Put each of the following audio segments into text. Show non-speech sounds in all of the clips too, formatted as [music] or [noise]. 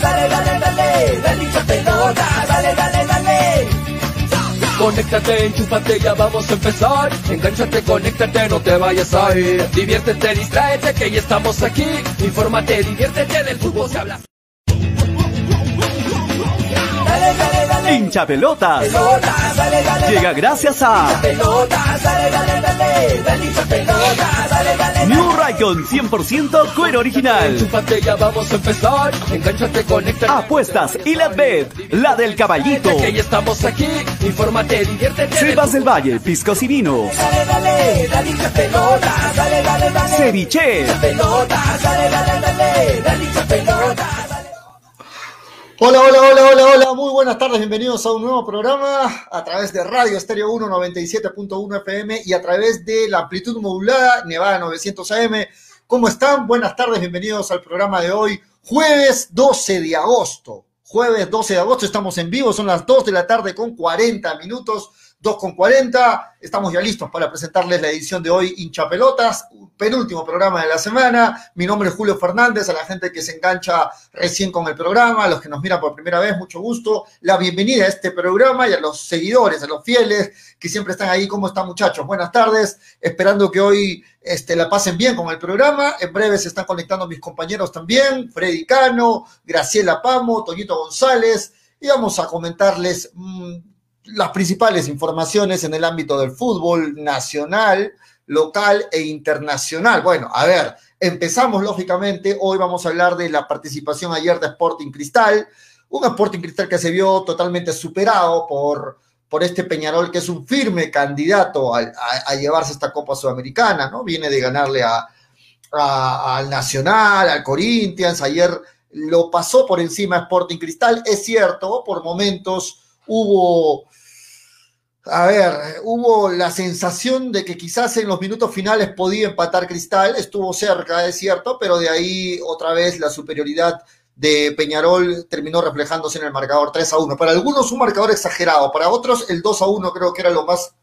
dale, dale, dale, dale hincha pelota, dale, dale, dale. Conéctate, enchúfate, ya vamos a empezar. Engánchate, conéctate, no te vayas a ir. Diviértete, distráete, que ya estamos aquí. Infórmate, diviértete, del fútbol se habla. Hincha pelotas. Llega gracias a New Raycon 100% cuero original. Apuestas y la bet, la del caballito. Del Valle, piscos y vinos. Dale, Hola, hola, hola, hola, hola, muy buenas tardes, bienvenidos a un nuevo programa a través de Radio Estéreo 1 97.1 FM y a través de la amplitud modulada Nevada 900 AM. ¿Cómo están? Buenas tardes, bienvenidos al programa de hoy, jueves 12 de agosto. Jueves 12 de agosto, estamos en vivo, son las 2 de la tarde con 40 minutos, 2 con 40. Estamos ya listos para presentarles la edición de hoy, Hincha Pelotas, penúltimo programa de la semana. Mi nombre es Julio Fernández, a la gente que se engancha recién con el programa, a los que nos miran por primera vez, mucho gusto. La bienvenida a este programa y a los seguidores, a los fieles que siempre están ahí. ¿Cómo están, muchachos? Buenas tardes. Esperando que hoy este, la pasen bien con el programa. En breve se están conectando mis compañeros también, Freddy Cano, Graciela Pamo, Toñito González, y vamos a comentarles mm, las principales informaciones en el ámbito del fútbol nacional, local e internacional. Bueno, a ver, empezamos lógicamente. Hoy vamos a hablar de la participación ayer de Sporting Cristal, un Sporting Cristal que se vio totalmente superado por, por este Peñarol, que es un firme candidato a, a- llevarse esta Copa Sudamericana, ¿no? Viene de ganarle a, al Nacional, al Corinthians, ayer lo pasó por encima Sporting Cristal, es cierto, por momentos hubo, a ver, hubo la sensación de que quizás en los minutos finales podía empatar Cristal, estuvo cerca, es cierto, pero de ahí otra vez la superioridad de Peñarol terminó reflejándose en el marcador 3 a 1. Para algunos un marcador exagerado, para otros el 2 a 1 creo que era lo más,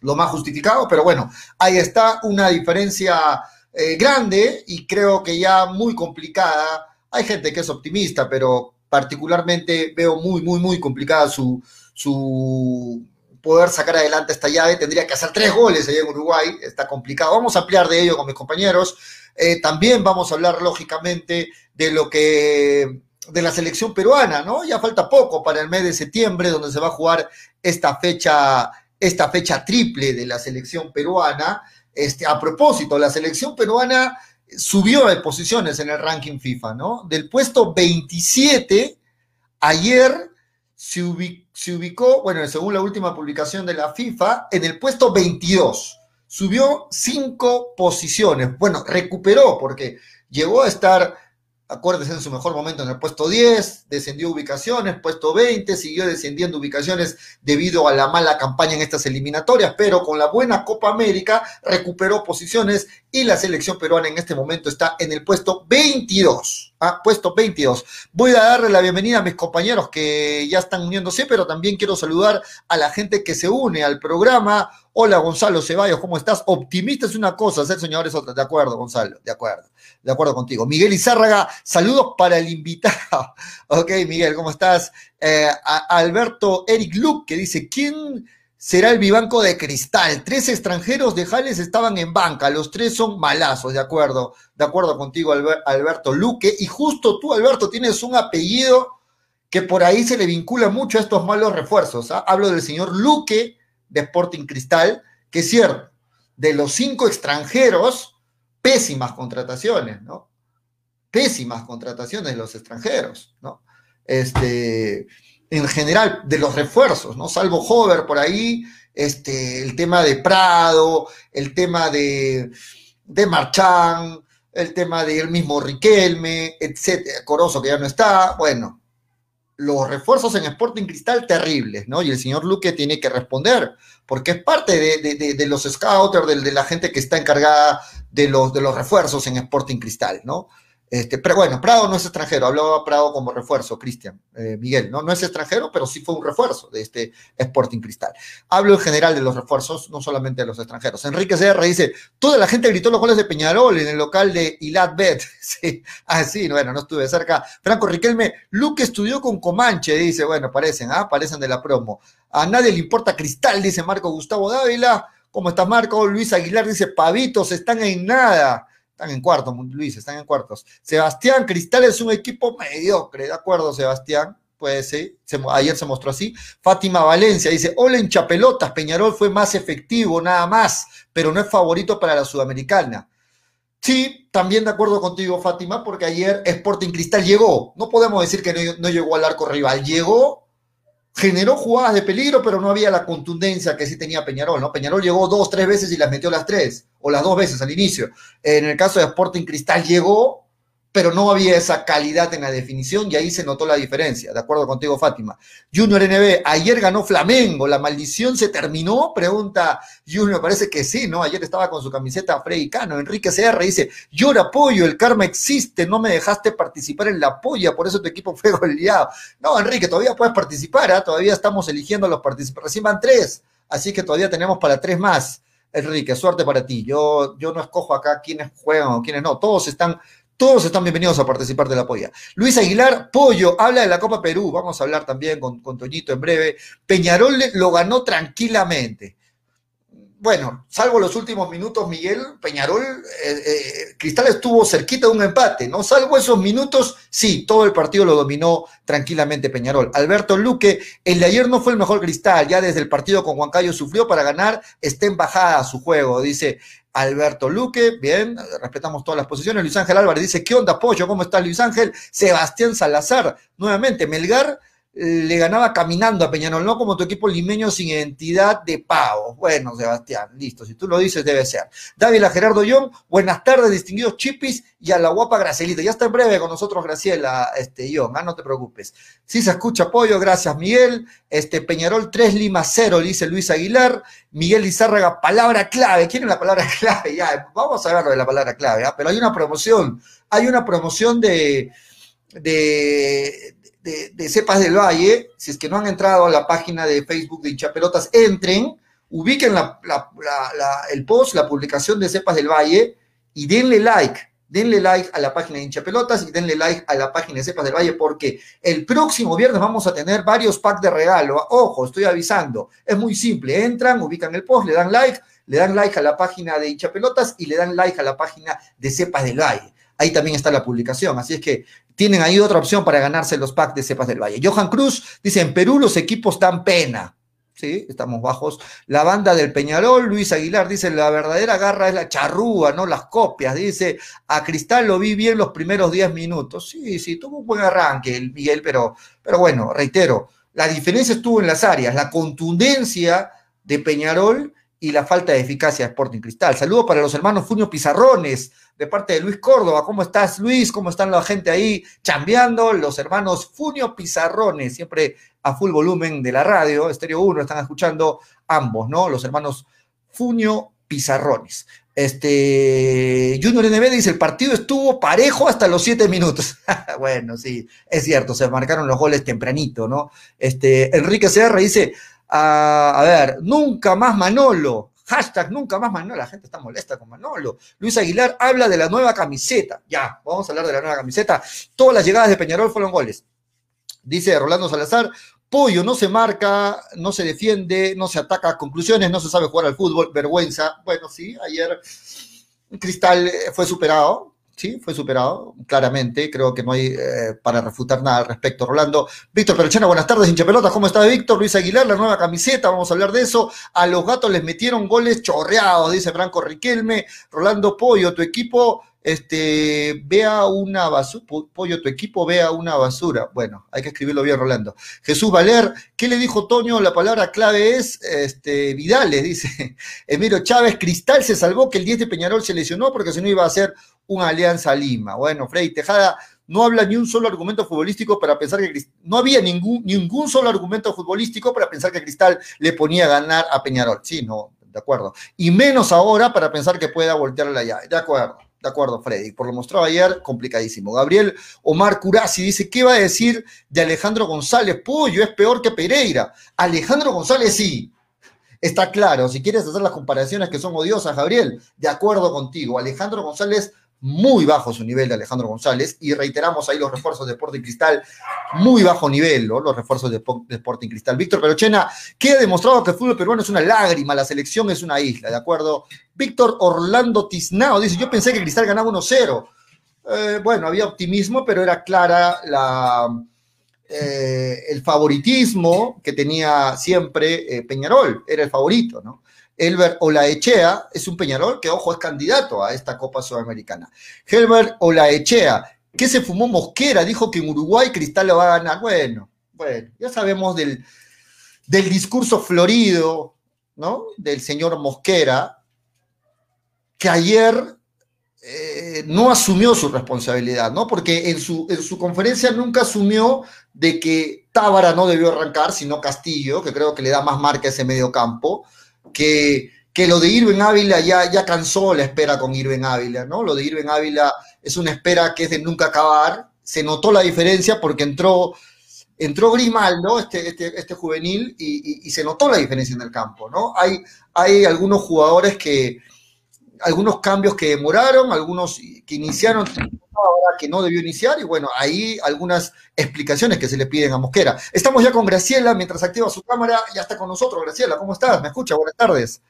lo más justificado, pero bueno, ahí está una diferencia eh, grande y creo que ya muy complicada. Hay gente que es optimista, pero particularmente veo muy, muy, muy complicada su, su poder sacar adelante esta llave. Tendría que hacer tres goles allá en Uruguay, está complicado. Vamos a ampliar de ello con mis compañeros. Eh, también vamos a hablar, lógicamente, de lo que de la selección peruana, ¿no? Ya falta poco para el mes de septiembre, donde se va a jugar esta fecha, esta fecha triple de la selección peruana. Este, a propósito, la selección peruana subió de posiciones en el ranking FIFA, ¿no? Del puesto 27, ayer se, ubi- se ubicó, bueno, según la última publicación de la FIFA, en el puesto 22. Subió cinco posiciones. Bueno, recuperó porque llegó a estar, acuérdense, en su mejor momento en el puesto 10, descendió ubicaciones, puesto 20, siguió descendiendo ubicaciones debido a la mala campaña en estas eliminatorias, pero con la buena Copa América recuperó posiciones y la selección peruana en este momento está en el puesto 22. Ah, puesto 22. Voy a darle la bienvenida a mis compañeros que ya están uniéndose, pero también quiero saludar a la gente que se une al programa. Hola Gonzalo Ceballos, ¿cómo estás? Optimista es una cosa, ser soñador es otra. De acuerdo, Gonzalo, de acuerdo. De acuerdo contigo. Miguel Izárraga, saludos para el invitado. [laughs] Ok, Miguel, ¿cómo estás? Eh, Alberto Eric Luke, que dice, ¿quién será el vivanco de cristal? Tres extranjeros de Jales estaban en banca, los tres son malazos, de acuerdo. De acuerdo contigo, Alber- Alberto Luque. Y justo tú, Alberto, tienes un apellido que por ahí se le vincula mucho a estos malos refuerzos. ¿ah? Hablo del señor Luque de Sporting Cristal, que es cierto, de los cinco extranjeros, pésimas contrataciones, ¿no? Pésimas contrataciones de los extranjeros, ¿no? Este, en general, de los refuerzos, ¿no? Salvo Hover por ahí, este, el tema de Prado, el tema de, de Marchán, el tema del mismo Riquelme, etcétera, Corozo que ya no está, bueno, los refuerzos en Sporting Cristal terribles, ¿no? Y el señor Luque tiene que responder, porque es parte de, de, de, los scouters, de, de, la gente que está encargada de los, de los refuerzos en Sporting Cristal, ¿no? Este, pero bueno, Prado no es extranjero, hablaba Prado como refuerzo, Cristian, eh, Miguel, ¿no? No es extranjero, pero sí fue un refuerzo de este Sporting Cristal. Hablo en general de los refuerzos, no solamente de los extranjeros. Enrique Serra dice, toda la gente gritó los goles de Peñarol en el local de Ilat Bet. [laughs] sí, ah, sí, bueno, no estuve cerca. Franco Riquelme, Luque estudió con Comanche, dice, bueno, parecen, ¿ah? Parecen de la promo. A nadie le importa Cristal, dice Marco Gustavo Dávila. ¿Cómo está Marco? Luis Aguilar dice, pavitos, están en nada. Están en cuartos, Luis, están en cuartos. Sebastián Cristal es un equipo mediocre, ¿de acuerdo, Sebastián? Puede ser, ayer se mostró así. Fátima Valencia dice, hola en Chapelotas, Peñarol fue más efectivo, nada más, pero no es favorito para la Sudamericana. Sí, también de acuerdo contigo, Fátima, porque ayer Sporting Cristal llegó. No podemos decir que no, no llegó al arco rival, llegó generó jugadas de peligro, pero no había la contundencia que sí tenía Peñarol, ¿no? Peñarol llegó dos, tres veces y las metió las tres, o las dos veces al inicio. En el caso de Sporting Cristal llegó, pero no había esa calidad en la definición y ahí se notó la diferencia, de acuerdo contigo, Fátima. Junior NB, ayer ganó Flamengo, ¿la maldición se terminó? Pregunta Junior, parece que sí, ¿no? Ayer estaba con su camiseta Freddy Cano. Enrique CR dice, yo lo apoyo, el karma existe, no me dejaste participar en la polla, por eso tu equipo fue goleado. No, Enrique, todavía puedes participar, ¿eh? todavía estamos eligiendo a los participantes, recién van tres, así que todavía tenemos para tres más. Enrique, suerte para ti. Yo, yo no escojo acá quiénes juegan o quiénes no. Todos están todos están bienvenidos a participar de la polla. Luis Aguilar, Pollo, habla de la Copa Perú. Vamos a hablar también con, con Toñito en breve. Peñarol lo ganó tranquilamente bueno, salvo los últimos minutos, Miguel Peñarol, eh, eh, Cristal estuvo cerquita de un empate, ¿no? Salvo esos minutos, sí, todo el partido lo dominó tranquilamente Peñarol. Alberto Luque, el de ayer no fue el mejor Cristal, ya desde el partido con Huancayo sufrió para ganar, está en bajada su juego, dice Alberto Luque, bien, respetamos todas las posiciones. Luis Ángel Álvarez dice, ¿qué onda, Pollo? ¿Cómo está Luis Ángel? Sebastián Salazar, nuevamente, Melgar le ganaba caminando a Peñarol, no como tu equipo limeño sin identidad de pavo. Bueno, Sebastián, listo, si tú lo dices, debe ser. Dávila Gerardo Young, buenas tardes, distinguidos chipis, y a la guapa Gracielita. Ya está en breve con nosotros, Graciela este, Young, ah, no te preocupes. Si se escucha apoyo, gracias, Miguel. Este, Peñarol 3 Lima 0, dice Luis Aguilar. Miguel Lizárraga, palabra clave. ¿Quién es la palabra [laughs] clave? Ya, vamos a ver de la palabra clave, ¿ah? pero hay una promoción, hay una promoción de, de de, Cepas del Valle, si es que no han entrado a la página de Facebook de Hinchapelotas, entren, ubiquen el post, la publicación de Cepas del Valle y denle like. Denle like a la página de Hinchapelotas y denle like a la página de Cepas del Valle porque el próximo viernes vamos a tener varios packs de regalo. Ojo, estoy avisando. Es muy simple. Entran, ubican el post, le dan like, le dan like a la página de Hinchapelotas y le dan like a la página de Cepas del Valle ahí también está la publicación. Así es que tienen ahí otra opción para ganarse los packs de Cepas del Valle. Johan Cruz dice, en Perú los equipos dan pena. Sí, estamos bajos. La banda del Peñarol, Luis Aguilar dice, la verdadera garra es la charrúa, no las copias. Dice, a Cristal lo vi bien los primeros 10 minutos. Sí, sí, tuvo un buen arranque el Miguel, pero, pero bueno, reitero, la diferencia estuvo en las áreas, la contundencia de Peñarol y la falta de eficacia de Sporting Cristal. Saludo para los hermanos Funio Pizarrones, de parte de Luis Córdoba. ¿Cómo estás, Luis? ¿Cómo están la gente ahí chambeando? Los hermanos Funio Pizarrones, siempre a full volumen de la radio, Estéreo 1, están escuchando ambos, ¿no? Los hermanos Funio Pizarrones. Este, Junior NB dice, el partido estuvo parejo hasta los siete minutos. [laughs] bueno, sí, es cierto, se marcaron los goles tempranito, ¿no? Este, Enrique Serra dice, a, ver, nunca más Manolo. Hashtag nunca más Manolo. La gente está molesta con Manolo. Luis Aguilar habla de la nueva camiseta. Ya, vamos a hablar de la nueva camiseta. Todas las llegadas de Peñarol fueron goles. Dice Rolando Salazar, Pollo no se marca, no se defiende, no se ataca. Conclusiones, no se sabe jugar al fútbol. Vergüenza. Bueno, sí, ayer Cristal fue superado. Sí, fue superado, claramente. Creo que no hay eh, para refutar nada al respecto. Rolando, Víctor Perochena, buenas tardes, hincha pelotas. ¿Cómo está Víctor? Luis Aguilar, la nueva camiseta, vamos a hablar de eso. A los gatos les metieron goles chorreados, dice Franco Riquelme. Rolando Pollo, tu equipo este, vea una basura, pollo, tu equipo vea una basura. Bueno, hay que escribirlo bien, Rolando. Jesús Valer, ¿qué le dijo Toño? La palabra clave es este, Vidales, [laughs] dice. Emiro Chávez, Cristal se salvó que el 10 de Peñarol se lesionó porque si no iba a ser una alianza Lima. Bueno, Freddy Tejada no habla ni un solo argumento futbolístico para pensar que no había ningún, ningún solo argumento futbolístico para pensar que Cristal le ponía a ganar a Peñarol. Sí, no, de acuerdo. Y menos ahora para pensar que pueda voltear la llave. De acuerdo de acuerdo, Freddy. Por lo mostrado ayer, complicadísimo. Gabriel Omar Curasi dice: ¿Qué va a decir de Alejandro González? Pollo, es peor que Pereira. Alejandro González sí. Está claro, si quieres hacer las comparaciones que son odiosas, Gabriel, de acuerdo contigo. Alejandro González muy bajo su nivel de Alejandro González y reiteramos ahí los refuerzos de Sporting Cristal, muy bajo nivel, ¿no? los refuerzos de, Sporting Cristal. Víctor Perochena, ¿qué ha demostrado que el fútbol peruano es una lágrima, la selección es una isla, ¿de acuerdo? Víctor Orlando Tiznao dice, yo pensé que Cristal ganaba 1-0. Eh, bueno, había optimismo, pero era clara la, eh, el favoritismo que tenía siempre eh, Peñarol, era el favorito, ¿no? Elber Olaechea es un Peñarol que, ojo, es candidato a esta Copa Sudamericana. Helber Olaechea, ¿qué se fumó Mosquera? Dijo que en Uruguay Cristal lo va a ganar. Bueno, bueno, ya sabemos del, del discurso florido, ¿no? Del señor Mosquera, que ayer eh, no asumió su responsabilidad, ¿no? Porque en su, en su conferencia nunca asumió de que Tábara no debió arrancar, sino Castillo, que creo que le da más marca a ese medio campo que, que lo de Irving Ávila ya, ya cansó la espera con Irving Ávila, ¿no? Lo de Irving Ávila es una espera que es de nunca acabar. Se notó la diferencia porque entró, entró Grimaldo, este, este, este juvenil, y, y, se notó la diferencia en el campo, ¿no? Hay, hay algunos jugadores que, algunos cambios que demoraron, algunos que iniciaron ahora que no debió iniciar, y bueno, ahí algunas explicaciones que se le piden a Mosquera. Estamos ya con Graciela, mientras activa su cámara, ya está con nosotros. Graciela, ¿cómo estás? ¿Me escucha? Buenas tardes.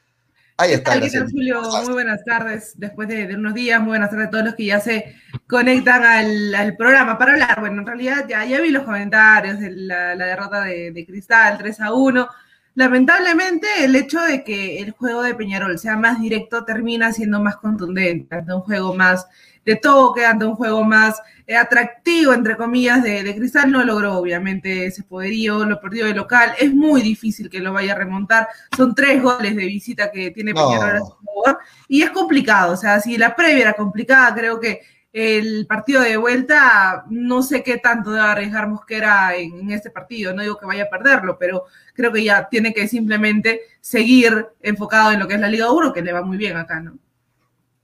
Ahí está. ¿Qué tal, Julio? Muy buenas tardes. Después de, unos días, muy buenas tardes a todos los que ya se conectan al, programa para hablar. Bueno, en realidad ya, ya vi los comentarios de la, derrota de, de, Cristal 3 a 1. Lamentablemente, el hecho de que el juego de Peñarol sea más directo termina siendo más contundente, un juego más de toque, ante un juego más eh, atractivo, entre comillas, de, Cristal, no logró obviamente ese poderío, lo perdió de local, es muy difícil que lo vaya a remontar, son tres goles de visita que tiene Peñarol a su favor, y es complicado, o sea, si la previa era complicada, creo que el partido de vuelta, no sé qué tanto debe arriesgar Mosquera en, en, este partido, no digo que vaya a perderlo, pero creo que ya tiene que simplemente seguir enfocado en lo que es la Liga 1, que le va muy bien acá, ¿no?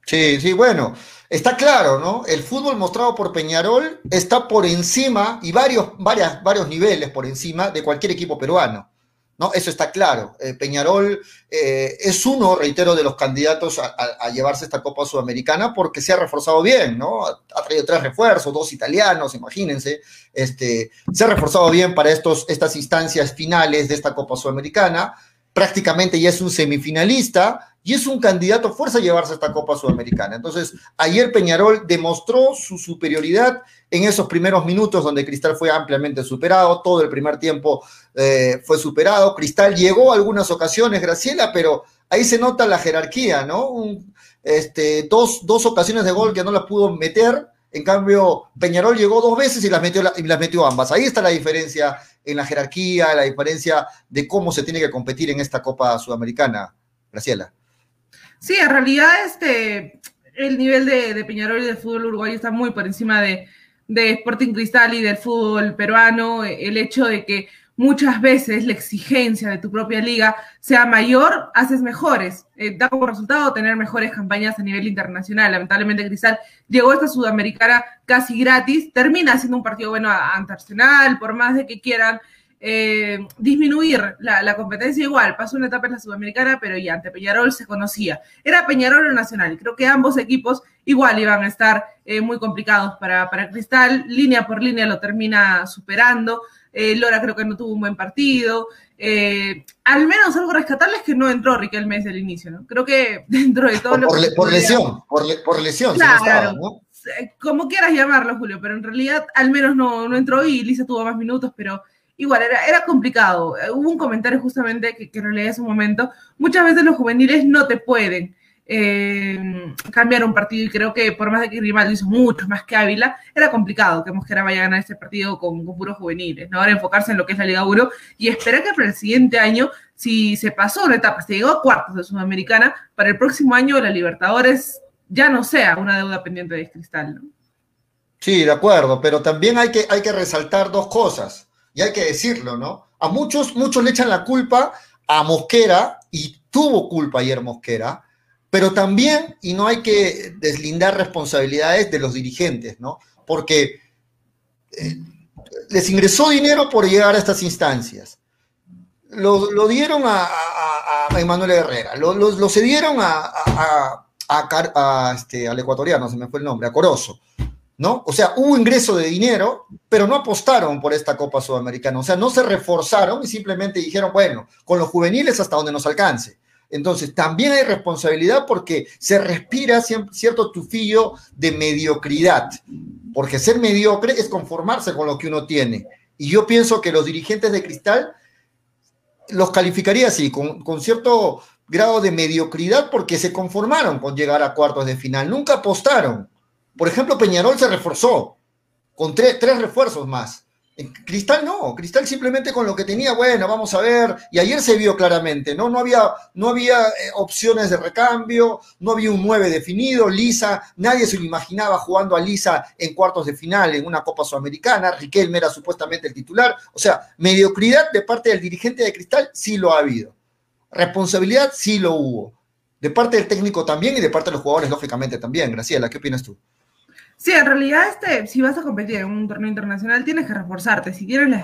Sí, sí, bueno, está claro, ¿no? El fútbol mostrado por Peñarol está por encima y varios, varias, varios niveles por encima de cualquier equipo peruano, ¿no? Eso está claro. Eh, Peñarol eh, es uno, reitero, de los candidatos a, llevarse esta Copa Sudamericana porque se ha reforzado bien, ¿no? Ha traído tres refuerzos, dos italianos, imagínense. Este, se ha reforzado bien para estos, estas instancias finales de esta Copa Sudamericana. Prácticamente ya es un semifinalista y es un candidato fuerza a llevarse esta Copa Sudamericana. Entonces, ayer Peñarol demostró su superioridad en esos primeros minutos donde Cristal fue ampliamente superado, todo el primer tiempo eh, fue superado, Cristal llegó a algunas ocasiones, Graciela, pero ahí se nota la jerarquía, ¿no? este, dos, dos ocasiones de gol que no las pudo meter, en cambio, Peñarol llegó dos veces y las metió, ambas. Ahí está la diferencia en la jerarquía, la diferencia de cómo se tiene que competir en esta Copa Sudamericana. Graciela. Sí, en realidad este, el nivel de, Peñarol y del fútbol uruguayo está muy por encima de, Sporting Cristal y del fútbol peruano. El hecho de que muchas veces la exigencia de tu propia liga sea mayor, haces mejores. Eh, da como resultado tener mejores campañas a nivel internacional. Lamentablemente Cristal llegó a esta sudamericana casi gratis, termina siendo un partido bueno ante Arsenal, por más de que quieran eh, disminuir la, competencia igual. Pasó una etapa en la Sudamericana, pero ya ante Peñarol se conocía. Era Peñarol o Nacional. Creo que ambos equipos igual iban a estar eh, muy complicados para, para Cristal. Línea por línea lo termina superando. Eh, Lora creo que no tuvo un buen partido. al menos algo rescatable es que no entró Riquelme desde el inicio, ¿no? Creo que [laughs] dentro de todo por, lo que por, lesión, por, lesión, claro, Como quieras llamarlo, Julio, pero en realidad al menos no, no entró y Lisa tuvo más minutos, pero igual era, era complicado. Hubo un comentario justamente que, que releí hace un momento. Muchas veces los juveniles no te pueden eh, cambiar un partido y creo que por más de que Grimaldo hizo mucho más que Ávila, era complicado que Mosquera vaya a ganar este partido con, puros juveniles, ¿no? Ahora enfocarse en lo que es la Liga 1 y esperar que para el siguiente año, si se pasó una etapa, se llegó a cuartos de Sudamericana, para el próximo año la Libertadores ya no sea una deuda pendiente de Cristal, ¿no? Sí, de acuerdo, pero también hay que, hay que resaltar dos cosas y hay que decirlo, ¿no? A muchos, muchos le echan la culpa a Mosquera, y tuvo culpa ayer Mosquera, pero también, y no hay que deslindar responsabilidades de los dirigentes, ¿no? Porque eh, les ingresó dinero por llegar a estas instancias. Lo, dieron a, a, Emanuel Herrera, lo, lo, cedieron a, este, al ecuatoriano, se me fue el nombre, a Corozo. ¿no? O sea, hubo ingreso de dinero, pero no apostaron por esta Copa Sudamericana, o sea, no se reforzaron y simplemente dijeron, bueno, con los juveniles hasta donde nos alcance. Entonces, también hay responsabilidad porque se respira cierto tufillo de mediocridad, porque ser mediocre es conformarse con lo que uno tiene. Y yo pienso que los dirigentes de Cristal los calificaría así, con, cierto grado de mediocridad porque se conformaron con llegar a cuartos de final, nunca apostaron. Por ejemplo, Peñarol se reforzó con tres, refuerzos más. Cristal no, Cristal simplemente con lo que tenía, bueno, vamos a ver, y ayer se vio claramente, ¿no? No había, no había eh, opciones de recambio, no había un 9 definido, Lisa, nadie se lo imaginaba jugando a Lisa en cuartos de final en una Copa Sudamericana, Riquelme era supuestamente el titular, o sea, mediocridad de parte del dirigente de Cristal sí lo ha habido, responsabilidad sí lo hubo, de parte del técnico también y de parte de los jugadores lógicamente también, Graciela, ¿qué opinas tú? Sí, en realidad, este, si vas a competir en un torneo internacional, tienes que reforzarte. Si tienes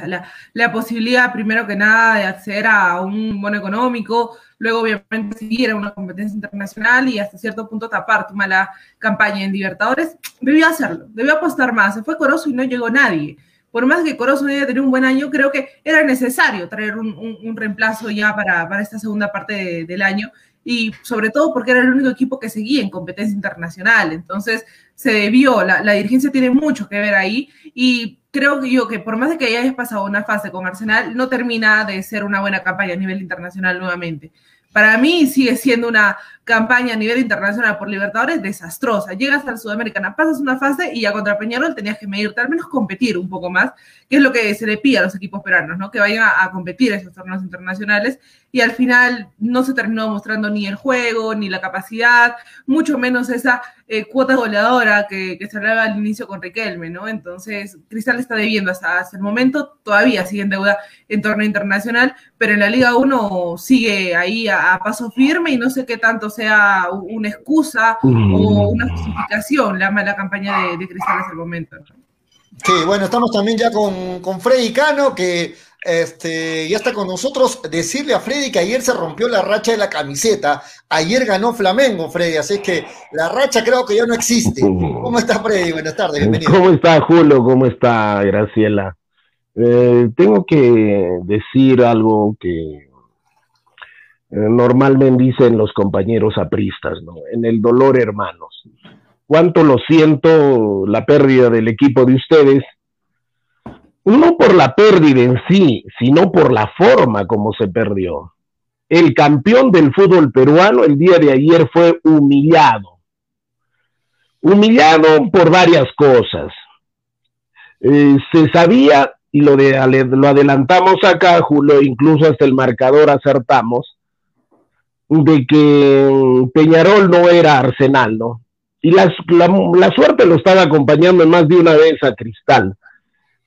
la, posibilidad, primero que nada, de acceder a un bono económico, luego, obviamente, seguir a una competencia internacional y hasta cierto punto tapar tu mala campaña en Libertadores, debió hacerlo, debió apostar más. Se fue Corozo y no llegó nadie. Por más que Corozo debía tener un buen año, creo que era necesario traer un, reemplazo ya para, para, esta segunda parte del año y sobre todo porque era el único equipo que seguía en competencia internacional. Entonces se debió, la, la dirigencia tiene mucho que ver ahí y creo que yo que por más de que hayas pasado una fase con Arsenal, no termina de ser una buena campaña a nivel internacional nuevamente para mí sigue siendo una campaña a nivel internacional por Libertadores desastrosa. Llegas al Sudamericana, pasas una fase y ya contra Peñarol tenías que medirte, al menos competir un poco más, que es lo que se le pide a los equipos peruanos, ¿no? Que vayan a, competir esos torneos internacionales y al final no se terminó mostrando ni el juego, ni la capacidad, mucho menos esa eh, cuota goleadora que, se hablaba al inicio con Riquelme, ¿no? Entonces, Cristal está debiendo hasta, hasta el momento, todavía sigue en deuda en torneo internacional, pero en la Liga 1 sigue ahí a, paso firme y no sé qué tanto sea una excusa o mm. una justificación la mala campaña de, de Cristal hasta el momento. Sí, bueno, estamos también ya con, con Freddy Cano, que este, ya está con nosotros. Decirle a Freddy que ayer se rompió la racha de la camiseta. Ayer ganó Flamengo, Freddy, así que la racha creo que ya no existe. ¿Cómo está Freddy? Buenas tardes, bienvenido. ¿Cómo está Julio? ¿Cómo está Graciela? Eh, tengo que decir algo que normalmente dicen los compañeros apristas, ¿no? En el dolor, hermanos. Cuánto lo siento la pérdida del equipo de ustedes, no por la pérdida en sí, sino por la forma como se perdió. El campeón del fútbol peruano el día de ayer fue humillado. Humillado por varias cosas. Eh, se sabía y lo, de, lo adelantamos acá, Julio, incluso hasta el marcador acertamos, de que Peñarol no era Arsenal, ¿no? Y la, la, suerte lo estaba acompañando más de una vez a Cristal.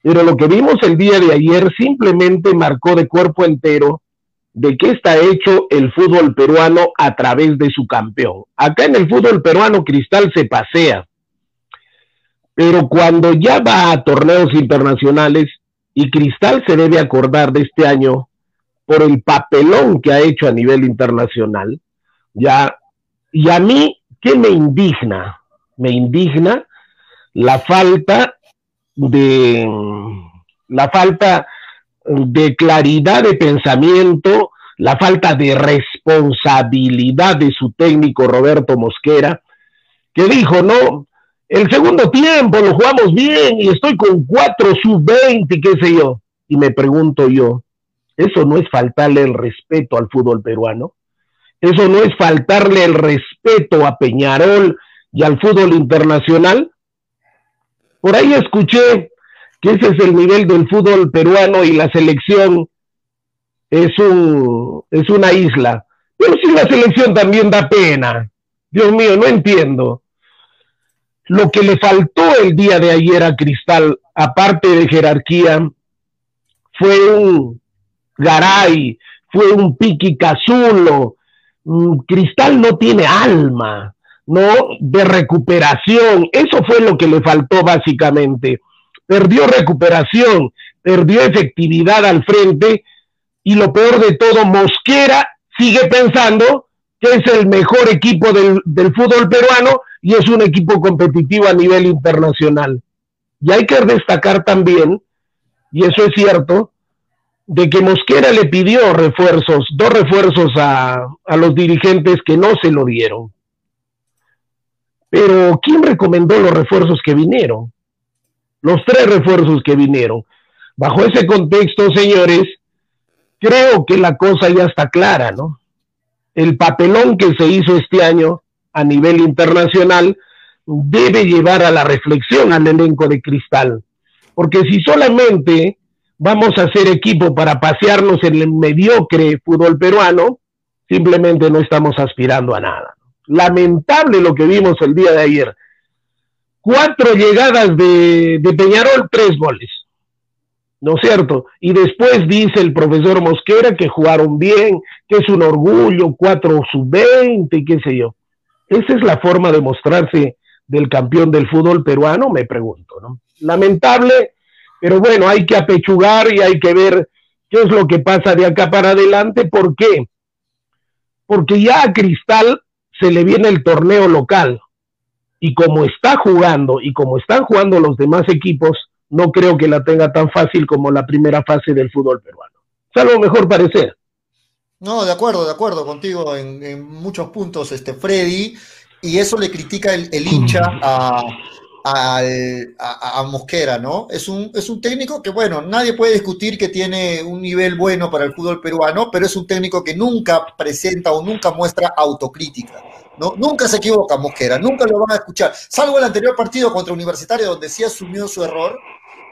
Pero lo que vimos el día de ayer simplemente marcó de cuerpo entero de qué está hecho el fútbol peruano a través de su campeón. Acá en el fútbol peruano Cristal se pasea, pero cuando ya va a torneos internacionales y Cristal se debe acordar de este año por el papelón que ha hecho a nivel internacional. Ya, y a mí, ¿qué me indigna? Me indigna la falta de la falta de claridad de pensamiento, la falta de responsabilidad de su técnico Roberto Mosquera, que dijo, no, el segundo tiempo lo jugamos bien y estoy con cuatro sub-20, qué sé yo. Y me pregunto yo, ¿eso no es faltarle el respeto al fútbol peruano? ¿Eso no es faltarle el respeto a Peñarol y al fútbol internacional? Por ahí escuché que ese es el nivel del fútbol peruano y la selección es, un, es una isla. Pero si la selección también da pena. Dios mío, no entiendo. Lo que le faltó el día de ayer a Cristal, aparte de jerarquía, fue un Garay, fue un Piqui Cazulo, mm, Cristal no tiene alma, ¿no? De recuperación. Eso fue lo que le faltó básicamente. Perdió recuperación, perdió efectividad al frente y lo peor de todo, Mosquera sigue pensando que es el mejor equipo del, del fútbol peruano y es un equipo competitivo a nivel internacional. Y hay que destacar también, y eso es cierto, de que Mosquera le pidió refuerzos, dos refuerzos a, a los dirigentes que no se lo dieron. Pero ¿quién recomendó los refuerzos que vinieron? Los tres refuerzos que vinieron. Bajo ese contexto, señores, creo que la cosa ya está clara, ¿no? El papelón que se hizo este año a nivel internacional debe llevar a la reflexión al elenco de cristal. Porque si solamente vamos a hacer equipo para pasearnos en el mediocre fútbol peruano, simplemente no estamos aspirando a nada. Lamentable lo que vimos el día de ayer. Cuatro llegadas de, Peñarol, tres goles. ¿no es cierto? Y después dice el profesor Mosquera que jugaron bien, que es un orgullo, cuatro sub-20, qué sé yo. Esa es la forma de mostrarse del campeón del fútbol peruano, me pregunto, ¿no? Lamentable, pero bueno, hay que apechugar y hay que ver qué es lo que pasa de acá para adelante. ¿Por qué? Porque ya a Cristal se le viene el torneo local. Y como está jugando y como están jugando los demás equipos, no creo que la tenga tan fácil como la primera fase del fútbol peruano. Salvo mejor parecer. No, de acuerdo, de acuerdo contigo en, muchos puntos, este Freddy, y eso le critica el, hincha a, a, Mosquera, ¿no? Es un, es un técnico que, bueno, nadie puede discutir que tiene un nivel bueno para el fútbol peruano, pero es un técnico que nunca presenta o nunca muestra autocrítica. ¿no? Nunca se equivoca Mosquera, nunca lo van a escuchar, salvo el anterior partido contra Universitario, donde sí asumió su error,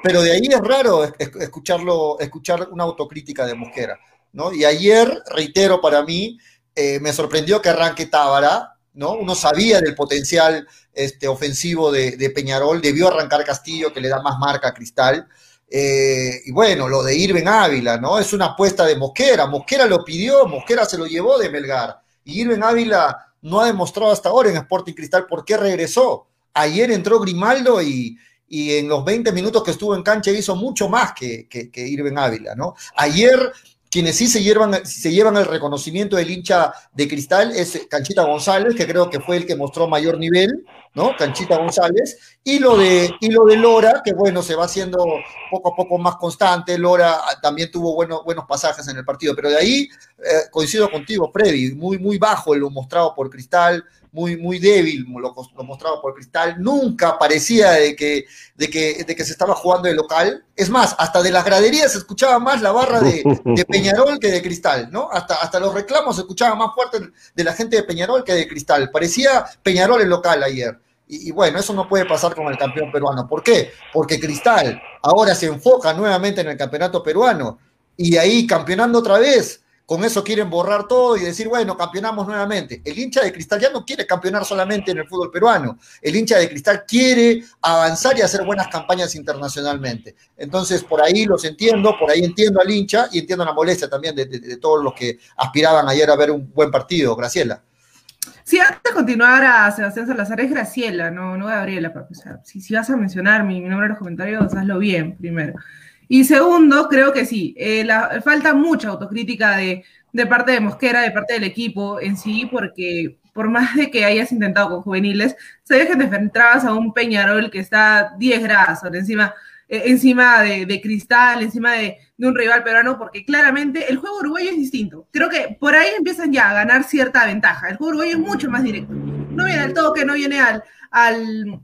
pero de ahí es raro escucharlo, escuchar una autocrítica de Mosquera, ¿no? Y ayer, reitero, para mí, eh, me sorprendió que arranque Tábara, ¿no? Uno sabía del potencial este, ofensivo de, Peñarol, debió arrancar Castillo, que le da más marca a Cristal. Eh, y bueno, lo de Irving Ávila, ¿no? Es una apuesta de Mosquera. Mosquera lo pidió, Mosquera se lo llevó de Melgar. Y Irving Ávila no ha demostrado hasta ahora en Sporting Cristal por qué regresó. Ayer entró Grimaldo y, y en los 20 minutos que estuvo en cancha hizo mucho más que, que, que Ávila, ¿no? Ayer quienes sí se llevan, se llevan el reconocimiento del hincha de cristal es Canchita González, que creo que fue el que mostró mayor nivel, ¿no? Canchita González, y lo de, y lo de Lora, que bueno, se va haciendo poco a poco más constante. Lora también tuvo buenos, buenos pasajes en el partido, pero de ahí eh, coincido contigo, Freddy, muy, muy bajo lo mostrado por Cristal, muy, muy débil, lo, lo, mostrado por Cristal. Nunca parecía de que, de, que, de que se estaba jugando de local. Es más, hasta de las graderías se escuchaba más la barra de, [laughs] Peñarol que de Cristal, ¿no? Hasta, hasta los reclamos se escuchaban más fuerte de la gente de Peñarol que de Cristal. Parecía Peñarol el local ayer. Y, y, bueno, eso no puede pasar con el campeón peruano. ¿Por qué? Porque Cristal ahora se enfoca nuevamente en el campeonato peruano y ahí campeonando otra vez con eso quieren borrar todo y decir, bueno, campeonamos nuevamente. El hincha de Cristal ya no quiere campeonar solamente en el fútbol peruano. El hincha de Cristal quiere avanzar y hacer buenas campañas internacionalmente. Entonces, por ahí los entiendo, por ahí entiendo al hincha y entiendo la molestia también de, todos los que aspiraban ayer a ver un buen partido. Graciela. Sí, antes de continuar a Sebastián Salazar, es Graciela, no, no Gabriela. O sea, si, si, vas a mencionar mi, mi nombre en los comentarios, hazlo bien primero. Y segundo, creo que sí, eh, falta mucha autocrítica de, de, parte de Mosquera, de parte del equipo en sí, porque por más de que hayas intentado con juveniles, sabes que te enfrentabas a un Peñarol que está 10 grados encima, eh, encima de, Cristal, encima de, de, un rival peruano, porque claramente el juego uruguayo es distinto. Creo que por ahí empiezan ya a ganar cierta ventaja. El juego uruguayo es mucho más directo. No viene al toque, no viene al, al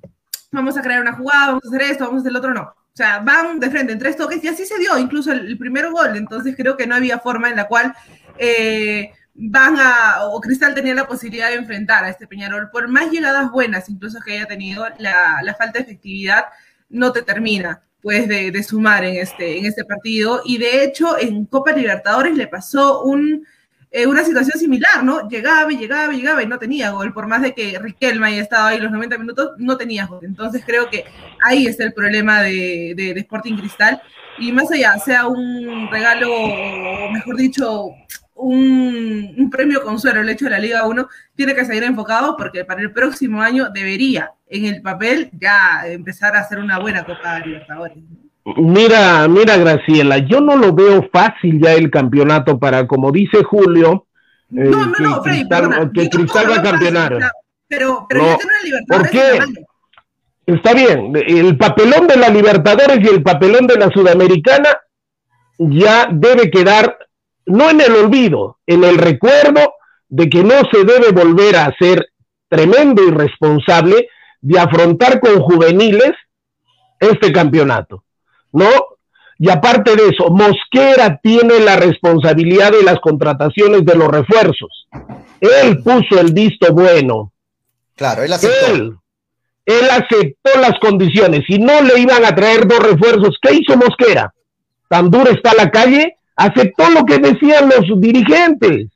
vamos a crear una jugada, vamos a hacer esto, vamos a hacer el otro, no o sea, van de frente en tres toques y así se dio incluso el, primer gol. Entonces creo que no había forma en la cual eh, van a, o Cristal tenía la posibilidad de enfrentar a este Peñarol. Por más llegadas buenas incluso que haya tenido, la, falta de efectividad no te termina pues de, sumar en este, en este partido. Y de hecho en Copa Libertadores le pasó un eh, una situación similar, ¿no? Llegaba y llegaba y llegaba y no tenía gol, por más de que Riquelme haya estado ahí los 90 minutos, no tenía gol. Entonces creo que ahí está el problema de, Sporting Cristal. Y más allá, sea un regalo, o mejor dicho, un, premio consuelo el hecho de la Liga 1, tiene que seguir enfocado porque para el próximo año debería, en el papel, ya empezar a hacer una buena Copa Libertadores. Mira, mira, Graciela, yo no lo veo fácil ya el campeonato para, como dice Julio, no, no, eh, no, Freddy, que Cristal va a campeonar. Pero, pero ya tiene Libertadores. ¿Por qué? Está bien, el papelón de la Libertadores y el papelón de la Sudamericana ya debe quedar no en el olvido, en el recuerdo de que no se debe volver a ser tremendo y responsable de afrontar con juveniles este campeonato, ¿no? Y aparte de eso, Mosquera tiene la responsabilidad de las contrataciones de los refuerzos. Él puso el visto bueno. Claro, él aceptó. él aceptó las condiciones y no le iban a traer dos refuerzos. ¿Qué hizo Mosquera? Tan dura está la calle aceptó lo que decían los dirigentes.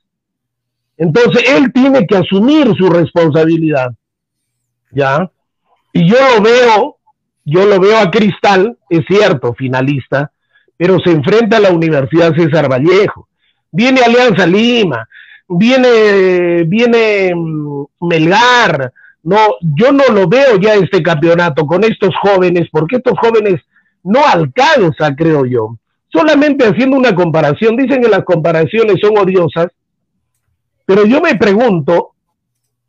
Entonces él tiene que asumir su responsabilidad. ¿Ya? Y yo lo veo, yo lo veo a Cristal, es cierto, finalista, pero se enfrenta a la Universidad César Vallejo. Viene Alianza Lima, viene, viene mm, Melgar. No, yo no lo veo ya este campeonato con estos jóvenes, porque estos jóvenes no alcanza, creo yo solamente haciendo una comparación, dicen que las comparaciones son odiosas, pero yo me pregunto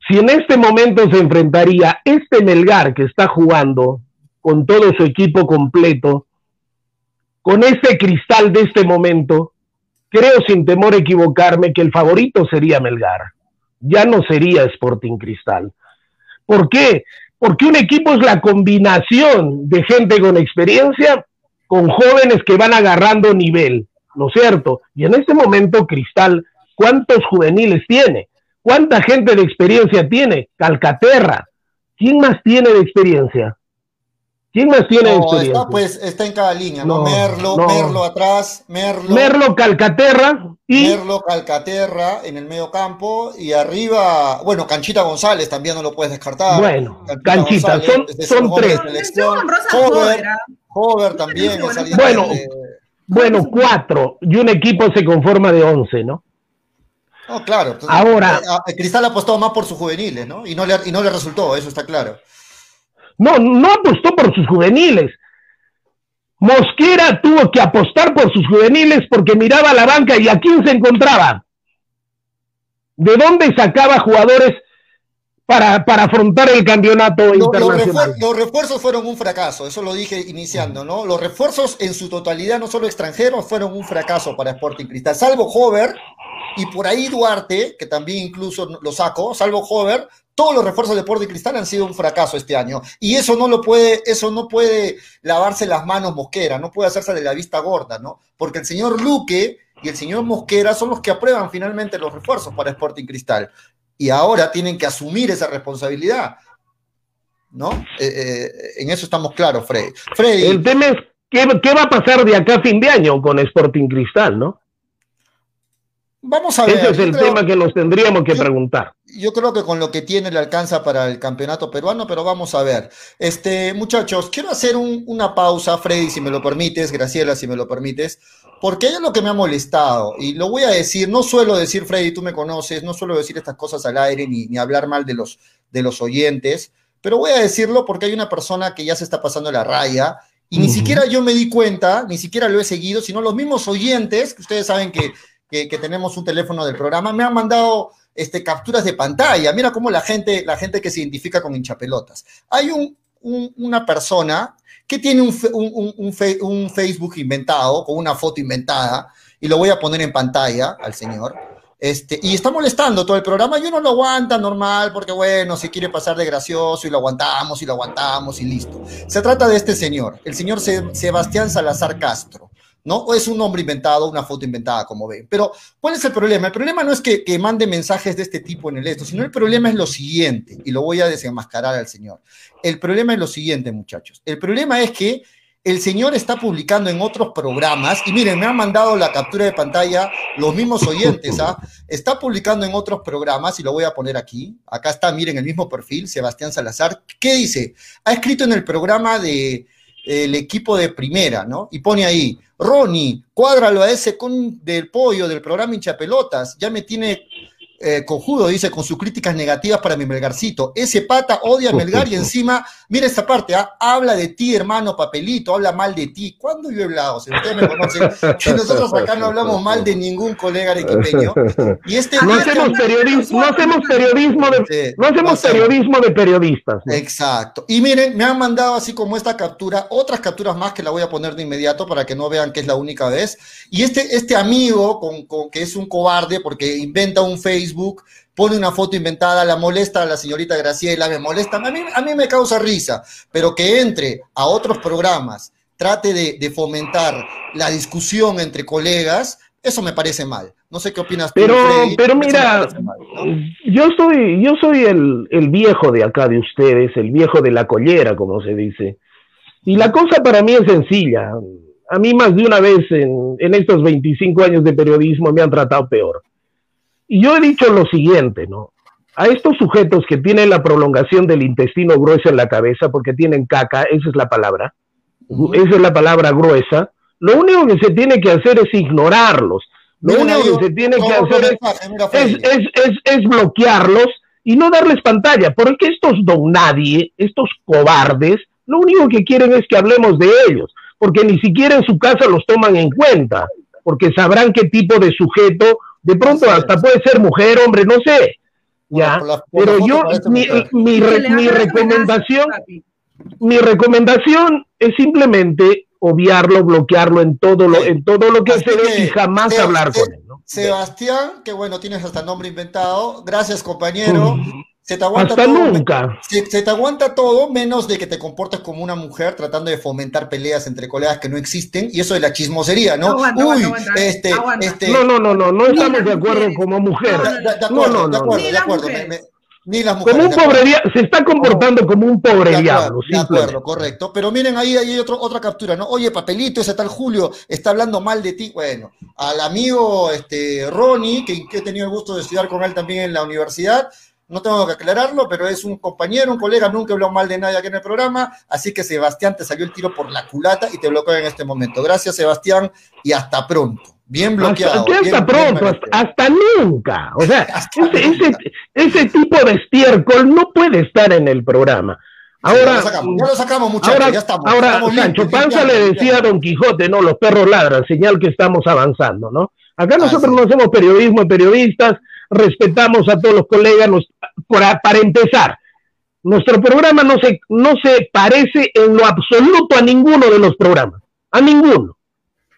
si en este momento se enfrentaría este Melgar que está jugando con todo su equipo completo, con este cristal de este momento, creo sin temor a equivocarme que el favorito sería Melgar, ya no sería Sporting Cristal. ¿Por qué? Porque un equipo es la combinación de gente con experiencia con jóvenes que van agarrando nivel, ¿no es cierto? Y en este momento, Cristal, ¿cuántos juveniles tiene? ¿Cuánta gente de experiencia tiene? Calcaterra. ¿Quién más tiene de experiencia? ¿Quién más tiene de experiencia? Está, pues está en cada línea, ¿no? Merlo, Merlo atrás, Merlo. Merlo, Calcaterra y. Merlo, Calcaterra en el medio campo y arriba, bueno, Canchita González también no lo puedes descartar. Bueno, Canchita, son, son tres. Hover también. Bueno, bueno, cuatro. Y un equipo se conforma de once, ¿no? No, claro. Ahora. Eh, Cristal apostó más por sus juveniles, ¿no? Y no, le, y no le resultó, eso está claro. No, no apostó por sus juveniles. Mosquera tuvo que apostar por sus juveniles porque miraba a la banca y a quién se encontraba. ¿De dónde sacaba jugadores para, para afrontar el campeonato internacional. Los, refuerzos fueron un fracaso, eso lo dije iniciando, ¿no? Los refuerzos en su totalidad, no solo extranjeros, fueron un fracaso para Sporting Cristal, salvo Hover y por ahí Duarte, que también incluso lo saco, salvo Hover, todos los refuerzos de Sporting Cristal han sido un fracaso este año y eso no lo puede, eso no puede lavarse las manos Mosquera, no puede hacerse de la vista gorda, ¿no? Porque el señor Luque y el señor Mosquera son los que aprueban finalmente los refuerzos para Sporting Cristal y ahora tienen que asumir esa responsabilidad. ¿No? Eh, eh, en eso estamos claros, Freddy. Freddy. El tema es ¿qué, va a pasar de acá a fin de año con Sporting Cristal, ¿no? Vamos a ver. Ese es el tema que nos tendríamos que preguntar. Yo creo que con lo que tiene le alcanza para el campeonato peruano, pero vamos a ver. Este, muchachos, quiero hacer una pausa, Freddy, si me lo permites, Graciela, si me lo permites, porque es lo que me ha molestado, y lo voy a decir, no suelo decir, Freddy, tú me conoces, no suelo decir estas cosas al aire ni, ni hablar mal de los, de los oyentes, pero voy a decirlo porque hay una persona que ya se está pasando la raya, y ni siquiera yo me di cuenta, ni siquiera lo he seguido, sino los mismos oyentes, que ustedes saben que, que, tenemos un teléfono del programa, me han mandado este, capturas de pantalla. Mira cómo la gente, la gente que se identifica con hinchapelotas. Hay un, una persona que tiene un, un, Facebook inventado, con una foto inventada, y lo voy a poner en pantalla al señor. Este, y está molestando todo el programa y uno lo aguanta normal porque bueno, si quiere pasar de gracioso y lo aguantamos y lo aguantamos y listo. Se trata de este señor, el señor Sebastián Salazar Castro. ¿No? O es un nombre inventado, una foto inventada, como ven. Pero, ¿cuál es el problema? El problema no es que, mande mensajes de este tipo en el esto, sino el problema es lo siguiente, y lo voy a desenmascarar al señor. El problema es lo siguiente, muchachos. El problema es que el señor está publicando en otros programas, y miren, me han mandado la captura de pantalla los mismos oyentes, ¿ah? Está publicando en otros programas, y lo voy a poner aquí. Acá está, miren, el mismo perfil, Sebastián Salazar. ¿Qué dice? Ha escrito en el programa de el equipo de primera, ¿no? Y pone ahí, Ronnie, cuádralo a ese con del pollo del programa Hinchapelotas, ya me tiene eh, cojudo, dice, con sus críticas negativas para mi Melgarcito. Ese pata odia a Melgar y encima, mira esta parte, ¿ah? habla de ti, hermano Papelito, habla mal de ti. ¿Cuándo yo he hablado? Si ustedes me conocen, [laughs] que nosotros acá no hablamos mal de ningún colega arequipeño. Y este no, hacemos periodismo, no hacemos periodismo de, no hacemos periodismo de periodistas. Exacto. Y miren, me han mandado así como esta captura, otras capturas más que la voy a poner de inmediato para que no vean que es la única vez. Y este, este amigo, con, con que es un cobarde porque inventa un Facebook, Facebook, pone una foto inventada, la molesta a la señorita Graciela, me molesta, a mí, a mí me causa risa, pero que entre a otros programas, trate de, fomentar la discusión entre colegas, eso me parece mal. No sé qué opinas pero, tú, Pero mira, yo soy, yo soy el, el, viejo de acá de ustedes, el viejo de la collera, como se dice. Y la cosa para mí es sencilla. A mí más de una vez en, en estos 25 años de periodismo me han tratado peor. Y yo he dicho lo siguiente, ¿no? A estos sujetos que tienen la prolongación del intestino grueso en la cabeza, porque tienen caca, esa es la palabra, esa es la palabra gruesa, lo único que se tiene que hacer es ignorarlos. Lo único que se tiene que hacer es, bloquearlos y no darles pantalla, porque estos don nadie, estos cobardes, lo único que quieren es que hablemos de ellos, porque ni siquiera en su casa los toman en cuenta, porque sabrán qué tipo de sujeto de pronto hasta puede ser mujer, hombre, no sé. Ya, pero yo, mi, mi, recomendación, mi recomendación es simplemente obviarlo, bloquearlo en todo lo, en todo lo que se ve y jamás hablar con él. Sebastián, que bueno, tienes hasta nombre inventado. Gracias, compañero. Se te aguanta Hasta todo, nunca. Se, te aguanta todo, menos de que te comportes como una mujer tratando de fomentar peleas entre colegas que no existen, y eso de la chismosería, ¿no? Uy, este, este. No, no, no, no, no estamos de acuerdo como mujer. De, acuerdo, de acuerdo, de acuerdo. ni las mujeres. Como un pobre diablo, se está comportando como un pobre diablo. De acuerdo, correcto. Pero miren, ahí hay otro, otra captura, ¿no? Oye, papelito, ese tal Julio está hablando mal de ti. Bueno, al amigo este, Ronnie, que, que he tenido el gusto de estudiar con él también en la universidad, no tengo que aclararlo, pero es un compañero, un colega, nunca habló mal de nadie aquí en el programa, así que Sebastián te salió el tiro por la culata y te bloqueó en este momento. Gracias, Sebastián, y hasta pronto. Bien bloqueado. Hasta, pronto, hasta, nunca. O sea, [laughs] ese, tipo de estiércol no puede estar en el programa. Ahora, ya lo sacamos, muchachos, ya estamos. Ahora, Sancho Panza le decía a Don Quijote, no, los perros ladran, señal que estamos avanzando, ¿no? Acá nosotros no hacemos periodismo de periodistas, respetamos a todos los colegas. para, empezar, nuestro programa no se, no se parece en lo absoluto a ninguno de los programas, a ninguno.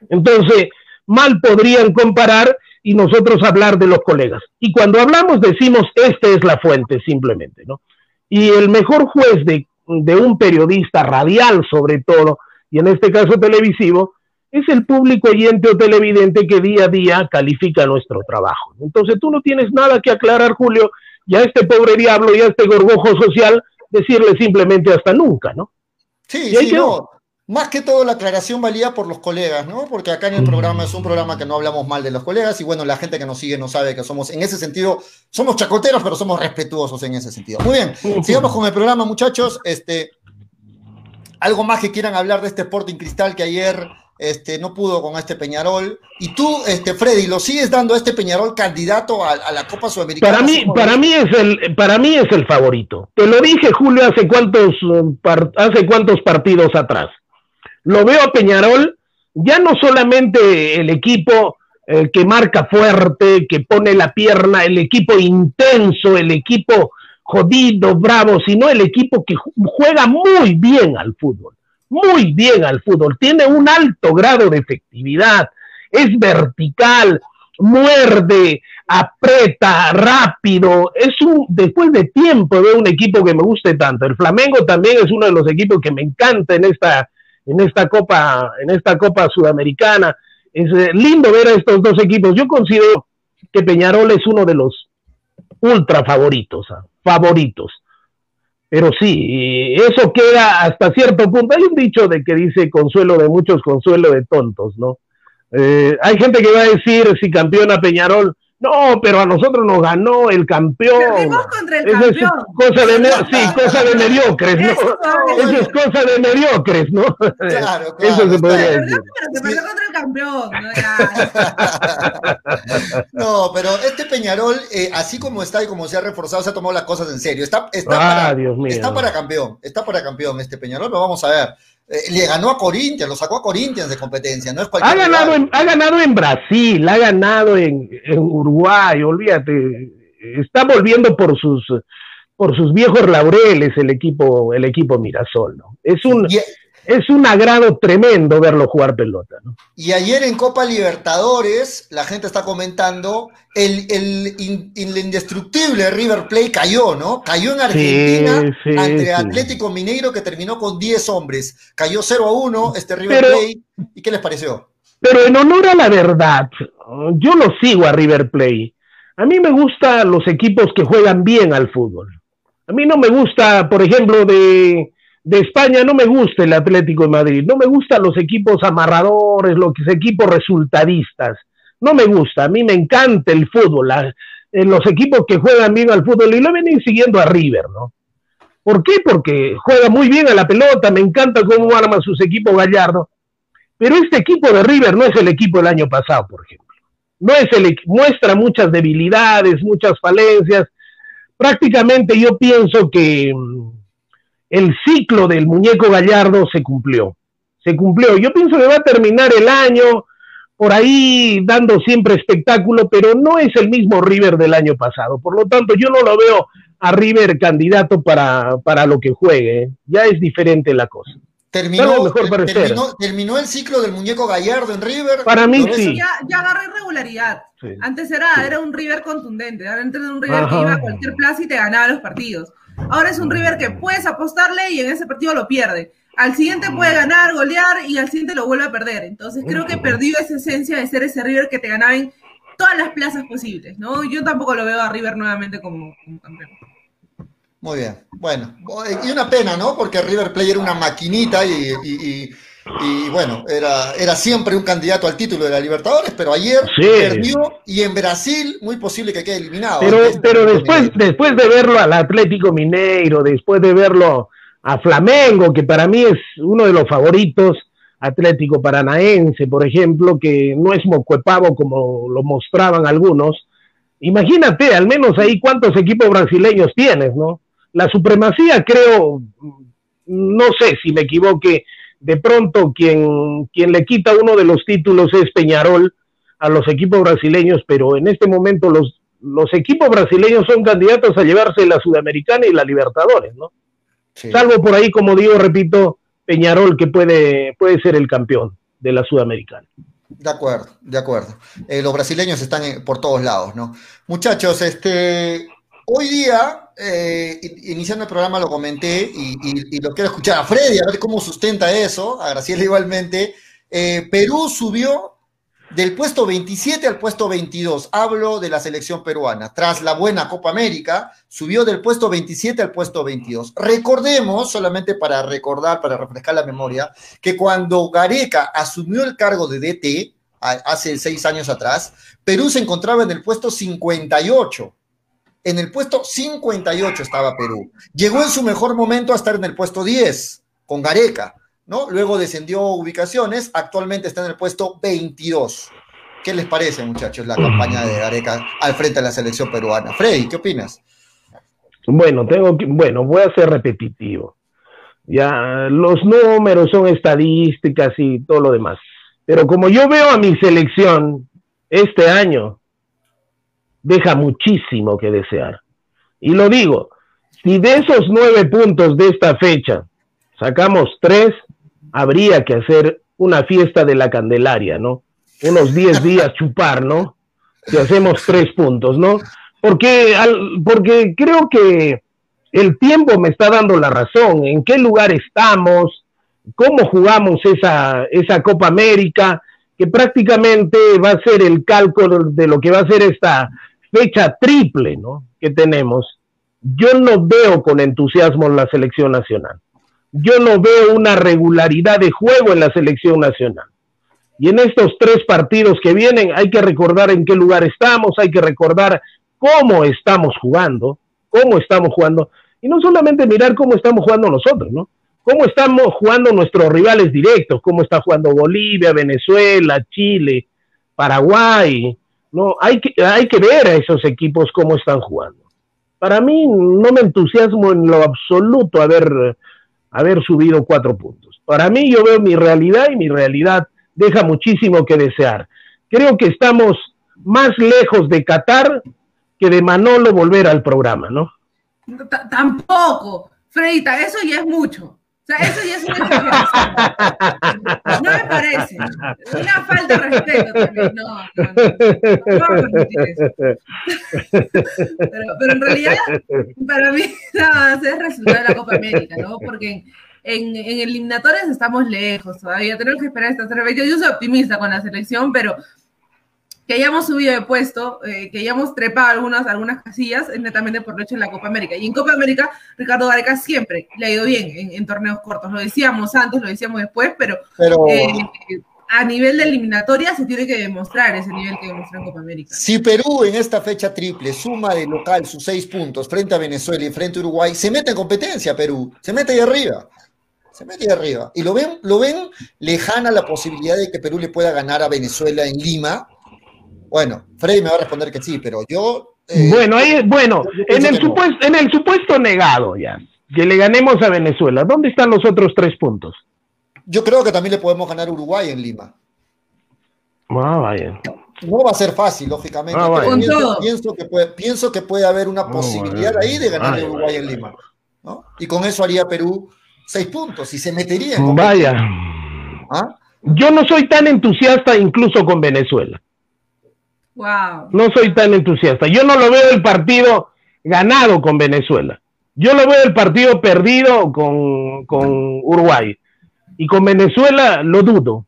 Entonces, mal podrían comparar y nosotros hablar de los colegas. Y cuando hablamos decimos, esta es la fuente simplemente, ¿no? Y el mejor juez de, de un periodista radial sobre todo, y en este caso televisivo, es el público oyente o televidente que día a día califica nuestro trabajo. Entonces tú no tienes nada que aclarar, Julio, y a este pobre diablo y a este gorgojo social decirle simplemente hasta nunca, ¿no? Sí, sí, no. Más que todo la aclaración valía por los colegas, ¿no? Porque acá en el programa es un programa que no hablamos mal de los colegas y bueno, la gente que nos sigue no sabe que somos, en ese sentido, somos chacoteros, pero somos respetuosos en ese sentido. Muy bien, sigamos con el programa, muchachos. Este, algo más que quieran hablar de este Sporting Cristal que ayer este, no pudo con este Peñarol. Y tú, este, Freddy, ¿lo sigues dando a este Peñarol candidato a, la Copa Sudamericana? Para mí, para mí es el, para mí es el favorito. Te lo dije, Julio, hace cuántos, hace cuántos partidos atrás. Lo veo a Peñarol, ya no solamente el equipo eh, que marca fuerte, que pone la pierna, el equipo intenso, el equipo jodido, bravo, sino el equipo que juega muy bien al fútbol muy bien al fútbol, tiene un alto grado de efectividad, es vertical, muerde, aprieta, rápido, es un, después de tiempo de un equipo que me guste tanto. El Flamengo también es uno de los equipos que me encanta en esta, en esta copa, en esta copa sudamericana. Es eh, lindo ver a estos dos equipos. Yo considero que Peñarol es uno de los ultra favoritos, ah, favoritos. Pero sí, eso queda hasta cierto punto. Hay un dicho de que dice consuelo de muchos, consuelo de tontos, ¿no? Eh, hay gente que va a decir, si campeona Peñarol, No, pero a nosotros nos ganó el campeón. Perdimos contra el campeón. Es cosa de, sí, cosa de mediocres, ¿no? Eso, es cosa de mediocres, ¿no? Claro, claro. [laughs] Eso se podría decir. Pero se perdió contra el campeón. ¿no? [laughs] no, pero este Peñarol, eh, así como está y como se ha reforzado, se ha tomado las cosas en serio. Está, está, ah, para, Dios mío. está para campeón, está para campeón este Peñarol, lo vamos a ver. Eh, le ganó a Corinthians, lo sacó a Corinthians de competencia, no es ha ganado, en, ha ganado en Brasil, ha ganado en, en, Uruguay, olvídate, está volviendo por sus por sus viejos laureles el equipo el equipo Mirasol, ¿no? Es un es un agrado tremendo verlo jugar pelota. ¿no? Y ayer en Copa Libertadores, la gente está comentando, el, el, indestructible River Plate cayó, ¿no? Cayó en Argentina ante Atlético Mineiro que terminó con 10 hombres. Cayó 0 a 1 este River Plate. ¿Y qué les pareció? Pero en honor a la verdad, yo lo sigo a River Plate. A mí me gustan los equipos que juegan bien al fútbol. A mí no me gusta, por ejemplo, de de España no me gusta el Atlético de Madrid, no me gustan los equipos amarradores, los equipos resultadistas, no me gusta, a mí me encanta el fútbol, eh, los equipos que juegan bien al fútbol y lo venir siguiendo a River, ¿no? ¿Por qué? Porque juega muy bien a la pelota, me encanta cómo arma sus equipos Gallardo, pero este equipo de River no es el equipo del año pasado, por ejemplo. No es el muestra muchas debilidades, muchas falencias. Prácticamente yo pienso que mm, el ciclo del muñeco Gallardo se cumplió. Se cumplió. Yo pienso que va a terminar el año por ahí dando siempre espectáculo, pero no es el mismo River del año pasado. Por lo tanto, yo no lo veo a River candidato para, para lo que juegue. ¿eh? Ya es diferente la cosa. Terminó, terminó, el ciclo del muñeco Gallardo en River. Para mí sí. Ya, ya agarró irregularidad. Antes era, era un River contundente. Ahora era un River que iba a cualquier plaza y te ganaba los partidos. Ahora es un River que puedes apostarle y en ese partido lo pierde. Al siguiente puede ganar, golear y al siguiente lo vuelve a perder. Entonces creo que perdió esa esencia de ser ese River que te ganaba en todas las plazas posibles, ¿no? Yo tampoco lo veo a River nuevamente como, campeón. Muy bien. Bueno, y una pena, ¿no? Porque River Play era una maquinita y y bueno, era, era siempre un candidato al título de la Libertadores, pero ayer perdió y en Brasil muy posible que quede eliminado. Pero, pero después, después de verlo al Atlético Mineiro, después de verlo a Flamengo, que para mí es uno de los favoritos, Atlético Paranaense, por ejemplo, que no es mocuepavo como lo mostraban algunos, imagínate al menos ahí cuántos equipos brasileños tienes, ¿no? La supremacía creo, no sé si me equivoque, de pronto quien, quien le quita uno de los títulos es Peñarol a los equipos brasileños, pero en este momento los, los equipos brasileños son candidatos a llevarse la Sudamericana y la Libertadores, ¿no? Salvo por ahí, como digo, repito, Peñarol que puede, puede ser el campeón de la Sudamericana. De acuerdo, de acuerdo. Eh, los brasileños están por todos lados, ¿no? Muchachos, este, Hoy día, eh, iniciando el programa lo comenté y, lo quiero escuchar a Freddy, a ver cómo sustenta eso, a Graciela igualmente. Eh, Perú subió del puesto 27 al puesto 22. Hablo de la selección peruana. Tras la buena Copa América, subió del puesto 27 al puesto 22. Recordemos, solamente para recordar, para refrescar la memoria, que cuando Gareca asumió el cargo de DT, hace seis años atrás, Perú se encontraba en el puesto 58 en el puesto 58 estaba Perú. Llegó en su mejor momento a estar en el puesto 10 con Gareca, ¿no? Luego descendió ubicaciones, actualmente está en el puesto 22. ¿Qué les parece, muchachos, la campaña de Gareca al frente de la selección peruana? Freddy, ¿qué opinas? Bueno, tengo que, bueno, voy a ser repetitivo. Ya los números son estadísticas y todo lo demás. Pero como yo veo a mi selección este año, deja muchísimo que desear. Y lo digo, si de esos nueve puntos de esta fecha sacamos tres, habría que hacer una fiesta de la Candelaria, ¿no? Unos diez [laughs] días chupar, ¿no? Si hacemos tres puntos, ¿no? Porque, porque creo que el tiempo me está dando la razón, en qué lugar estamos, cómo jugamos esa, esa Copa América, que prácticamente va a ser el cálculo de lo que va a ser esta fecha triple ¿no? que tenemos, yo no veo con entusiasmo en la selección nacional. Yo no veo una regularidad de juego en la selección nacional. Y en estos tres partidos que vienen hay que recordar en qué lugar estamos, hay que recordar cómo estamos jugando, cómo estamos jugando. Y no solamente mirar cómo estamos jugando nosotros, ¿no? Cómo estamos jugando nuestros rivales directos, cómo está jugando Bolivia, Venezuela, Chile, Paraguay. No, hay que, hay que ver a esos equipos cómo están jugando. Para mí no me entusiasmo en lo absoluto haber, haber subido cuatro puntos. Para mí yo veo mi realidad y mi realidad deja muchísimo que desear. Creo que estamos más lejos de Qatar que de Manolo volver al programa, ¿no? tampoco, Freita, eso ya es mucho. Sea, eso ya es una exageración. No me parece. Una falta de respeto también. No, no, no, no, a permitir eso. Pero, pero en realidad, para mí, [laughs] nada más es resultado de la Copa América, ¿no? Porque en, en eliminatorias estamos lejos todavía, tenemos que esperar esta vez. Yo, soy optimista con la selección, pero que hayamos subido de puesto, eh, que hayamos trepado algunas, algunas casillas, es netamente por lo hecho en la Copa América. Y en Copa América, Ricardo Gareca siempre le ha ido bien en, torneos cortos. Lo decíamos antes, lo decíamos después, pero, eh, a nivel de eliminatoria se tiene que demostrar ese nivel que demostró en Copa América. Si Perú en esta fecha triple suma de local sus seis puntos frente a Venezuela y frente a Uruguay, se mete en competencia Perú, se mete ahí arriba se mete arriba. Y lo ven, lo ven lejana la posibilidad de que Perú le pueda ganar a Venezuela en Lima. Bueno, Freddy me va a responder que sí, pero yo. Eh, bueno, ahí, bueno, en el, supuesto, en el supuesto negado ya, que le ganemos a Venezuela, ¿dónde están los otros tres puntos? Yo creo que también le podemos ganar a Uruguay en Lima. Ah, vaya. No va a ser fácil, lógicamente. Ah, pienso, que puede, pienso que puede haber una ah, posibilidad ahí de ganar a Uruguay en Lima. ¿no? Y con eso haría Perú seis puntos y se metería en Vaya. ¿Ah? Yo no soy tan entusiasta incluso con Venezuela. Wow. No soy tan entusiasta. Yo no lo veo el partido ganado con Venezuela. Yo lo veo el partido perdido con, con Uruguay. Y con Venezuela lo dudo.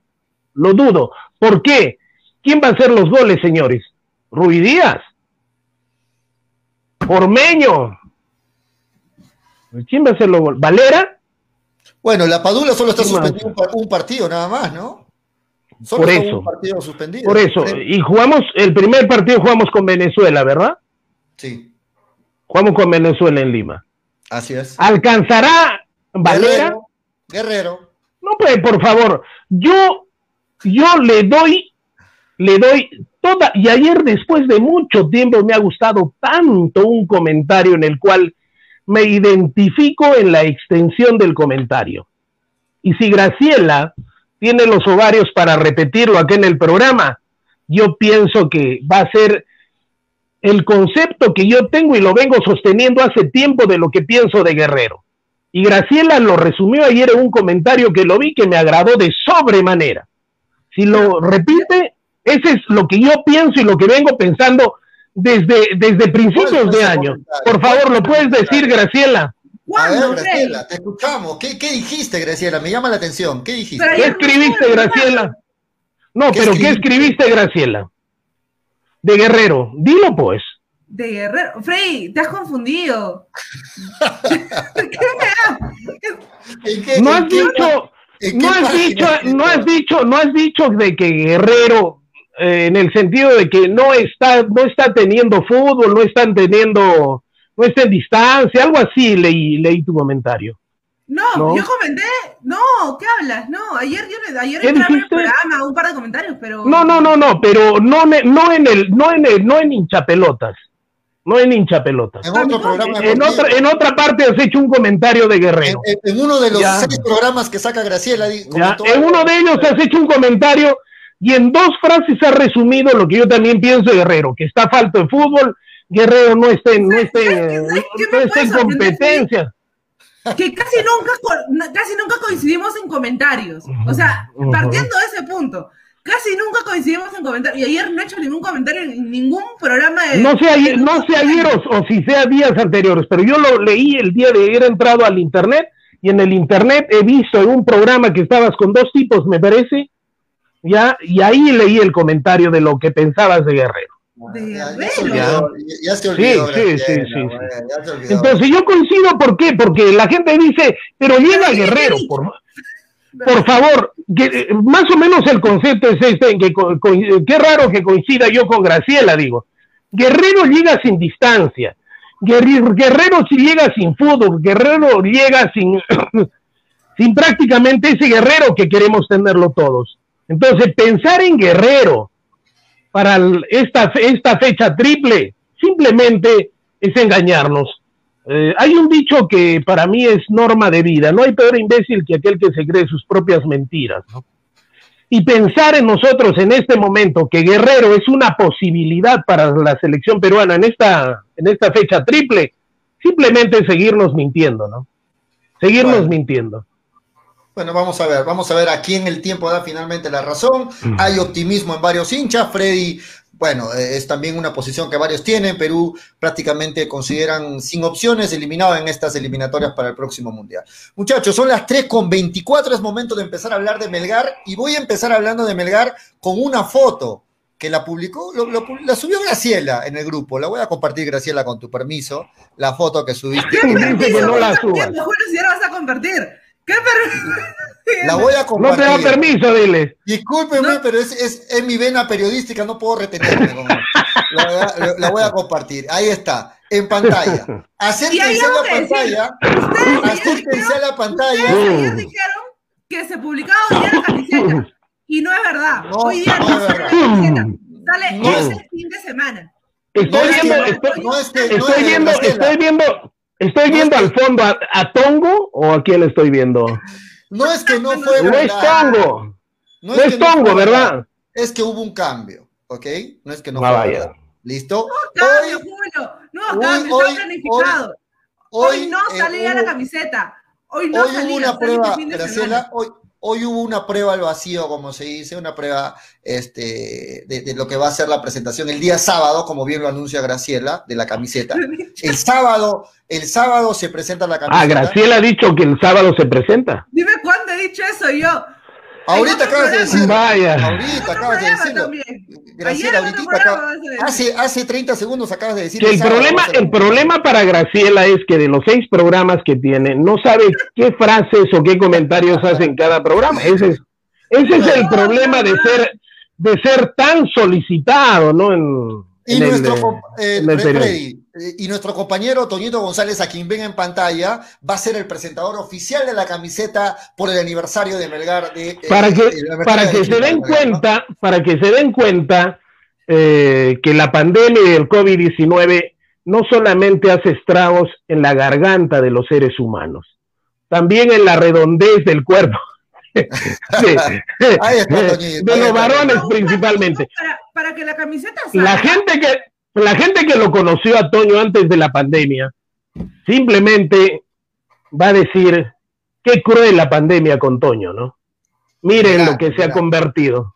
Lo dudo. ¿Por qué? ¿Quién va a hacer los goles, señores? Rui Díaz. Ormeño. ¿Quién va a hacer los goles? ¿Valera? Bueno, la Padula solo está suspendido un, partido nada más, ¿no? Solo por eso. Un partido suspendido. Por eso. Y jugamos, el primer partido jugamos con Venezuela, ¿verdad? Sí. Jugamos con Venezuela en Lima. Así es. ¿Alcanzará Valera? Guerrero. No, pues, por favor. Yo, yo le doy, le doy toda, y ayer después de mucho tiempo me ha gustado tanto un comentario en el cual me identifico en la extensión del comentario. Y si Graciela tiene los ovarios para repetirlo aquí en el programa, yo pienso que va a ser el concepto que yo tengo y lo vengo sosteniendo hace tiempo de lo que pienso de Guerrero. Y Graciela lo resumió ayer en un comentario que lo vi que me agradó de sobremanera. Si lo repite, ese es lo que yo pienso y lo que vengo pensando desde, desde principios de año. Por favor, ¿lo puedes decir, Graciela? A ver, Graciela, te escuchamos. ¿Qué, ¿Qué, dijiste, Graciela? Me llama la atención. ¿Qué dijiste? ¿Qué escribiste, Graciela? No, pero ¿qué escribiste, Graciela? De Guerrero. Dilo, pues. De Guerrero. Frey, te has confundido. ¿Qué no has dicho, no has dicho, no has dicho, no has dicho de que Guerrero eh, en el sentido de que no está, no está teniendo fútbol, no están teniendo, no está en distancia, algo así leí, leí tu comentario. No, yo comenté, no, ¿qué hablas? No, ayer yo ayer entré en el programa, un par de comentarios, pero No, no, no, no, pero no, no en el, no en el, no en hinchapelotas. No en hinchapelotas. En otro programa. En otra, en otra parte has hecho un comentario de Guerrero. En, uno de los seis programas que saca Graciela. En uno de ellos has hecho un comentario y en dos frases ha resumido lo que yo también pienso de Guerrero, que está falto de fútbol, Guerrero no está en, no en competencia. Que casi nunca, casi nunca coincidimos en comentarios. O sea, partiendo de ese punto, casi nunca coincidimos en comentarios. Y ayer no he hecho ningún comentario en ningún programa de. No sé ayer, no sé ayer o, si sea días anteriores, pero yo lo leí el día de haber entrado al internet y en el internet he visto en un programa que estabas con dos tipos, me parece, ya, y ahí leí el comentario de lo que pensabas de Guerrero. De ya, ya, se olvidó, sí, sí, sí, sí, Entonces yo coincido, ¿por qué? Porque la gente dice, pero llega Guerrero, por por favor, que, más o menos el concepto es este, en que qué raro que coincida yo con Graciela, digo. Guerrero llega sin distancia, Guerrero llega sin fútbol, Guerrero llega sin, [coughs] sin prácticamente ese guerrero que queremos tenerlo todos. Entonces, pensar en Guerrero para esta, esta fecha triple simplemente es engañarnos. Eh, hay un dicho que para mí es norma de vida, no hay peor imbécil que aquel que se cree sus propias mentiras. Y pensar en nosotros en este momento que Guerrero es una posibilidad para la selección peruana en esta, en esta fecha triple, simplemente seguirnos mintiendo, ¿no? Seguirnos mintiendo. Bueno, vamos a ver, vamos a ver a quién el tiempo da finalmente la razón. Mm. Hay optimismo en varios hinchas. Freddy bueno, eh, es también una posición que varios tienen. Perú prácticamente consideran sin opciones, eliminado en estas eliminatorias para el próximo Mundial. Muchachos, son las 3 con 24, es momento de empezar a hablar de Melgar y voy a empezar hablando de Melgar con una foto que la publicó, la subió Graciela en el grupo. La voy a compartir, Graciela, con tu permiso, la foto que subiste. ¿Qué no la subas. si ahora vas a compartir. ¿Qué [laughs] La [laughs] voy a compartir. No te da permiso, dile. Discúlpeme, pero es, es, mi vena periodística, no puedo retenerme. La, la, voy a compartir. Ahí está, en pantalla. [laughs] Acérquense a la pantalla. Acérquense a la pantalla. Ayer dijeron que se publicaba hoy día la camiseta. Y no es verdad. hoy día no, es verdad. Sale ese fin de semana. Estoy viendo, estoy viendo, estoy viendo ¿Estoy viendo al fondo a, Tongo o a quién estoy viendo? No es que no fue. No es Tongo. No es, Tongo, ¿verdad? Es que hubo un cambio, ¿ok? No es que no fue. Vaya. ¿Listo? No cambio, Julio. No cambio, está planificado. Hoy, no eh, salía la camiseta. Hoy no hoy Hubo una prueba, Graciela, hoy, Hoy hubo una prueba al vacío, como se dice, una prueba este, de, lo que va a ser la presentación el día sábado, como bien lo anuncia Graciela, de la camiseta. [laughs] El sábado, el sábado se presenta la ah, camiseta. Ah, Graciela ha dicho que el sábado se presenta. Dime cuándo he dicho eso yo. Ahorita acabas de decirlo. Vaya. Ahorita acabas de decirlo. Graciela, ahorita hace, hace 30 segundos acabas de decir. Que el, problema, el problema para Graciela es que de los seis programas que tiene, no sabe qué frases o qué comentarios hace en cada programa. Ese es, ese es el problema de ser, de ser tan solicitado, ¿no? En, y, nuestro, eh, eh, y nuestro compañero Toñito González, a quien ven en pantalla, va a ser el presentador oficial de la camiseta por el aniversario de Melgar. De, eh, para que, para que se den cuenta, para que se den cuenta que la pandemia del COVID-19 no solamente hace estragos en la garganta de los seres humanos, también en la redondez del cuerpo. [laughs] de los varones principalmente. Para, que la camiseta La gente que, la gente que lo conoció a Toño antes de la pandemia, simplemente va a decir qué cruel la pandemia con Toño, ¿no? Miren lo que se ha convertido.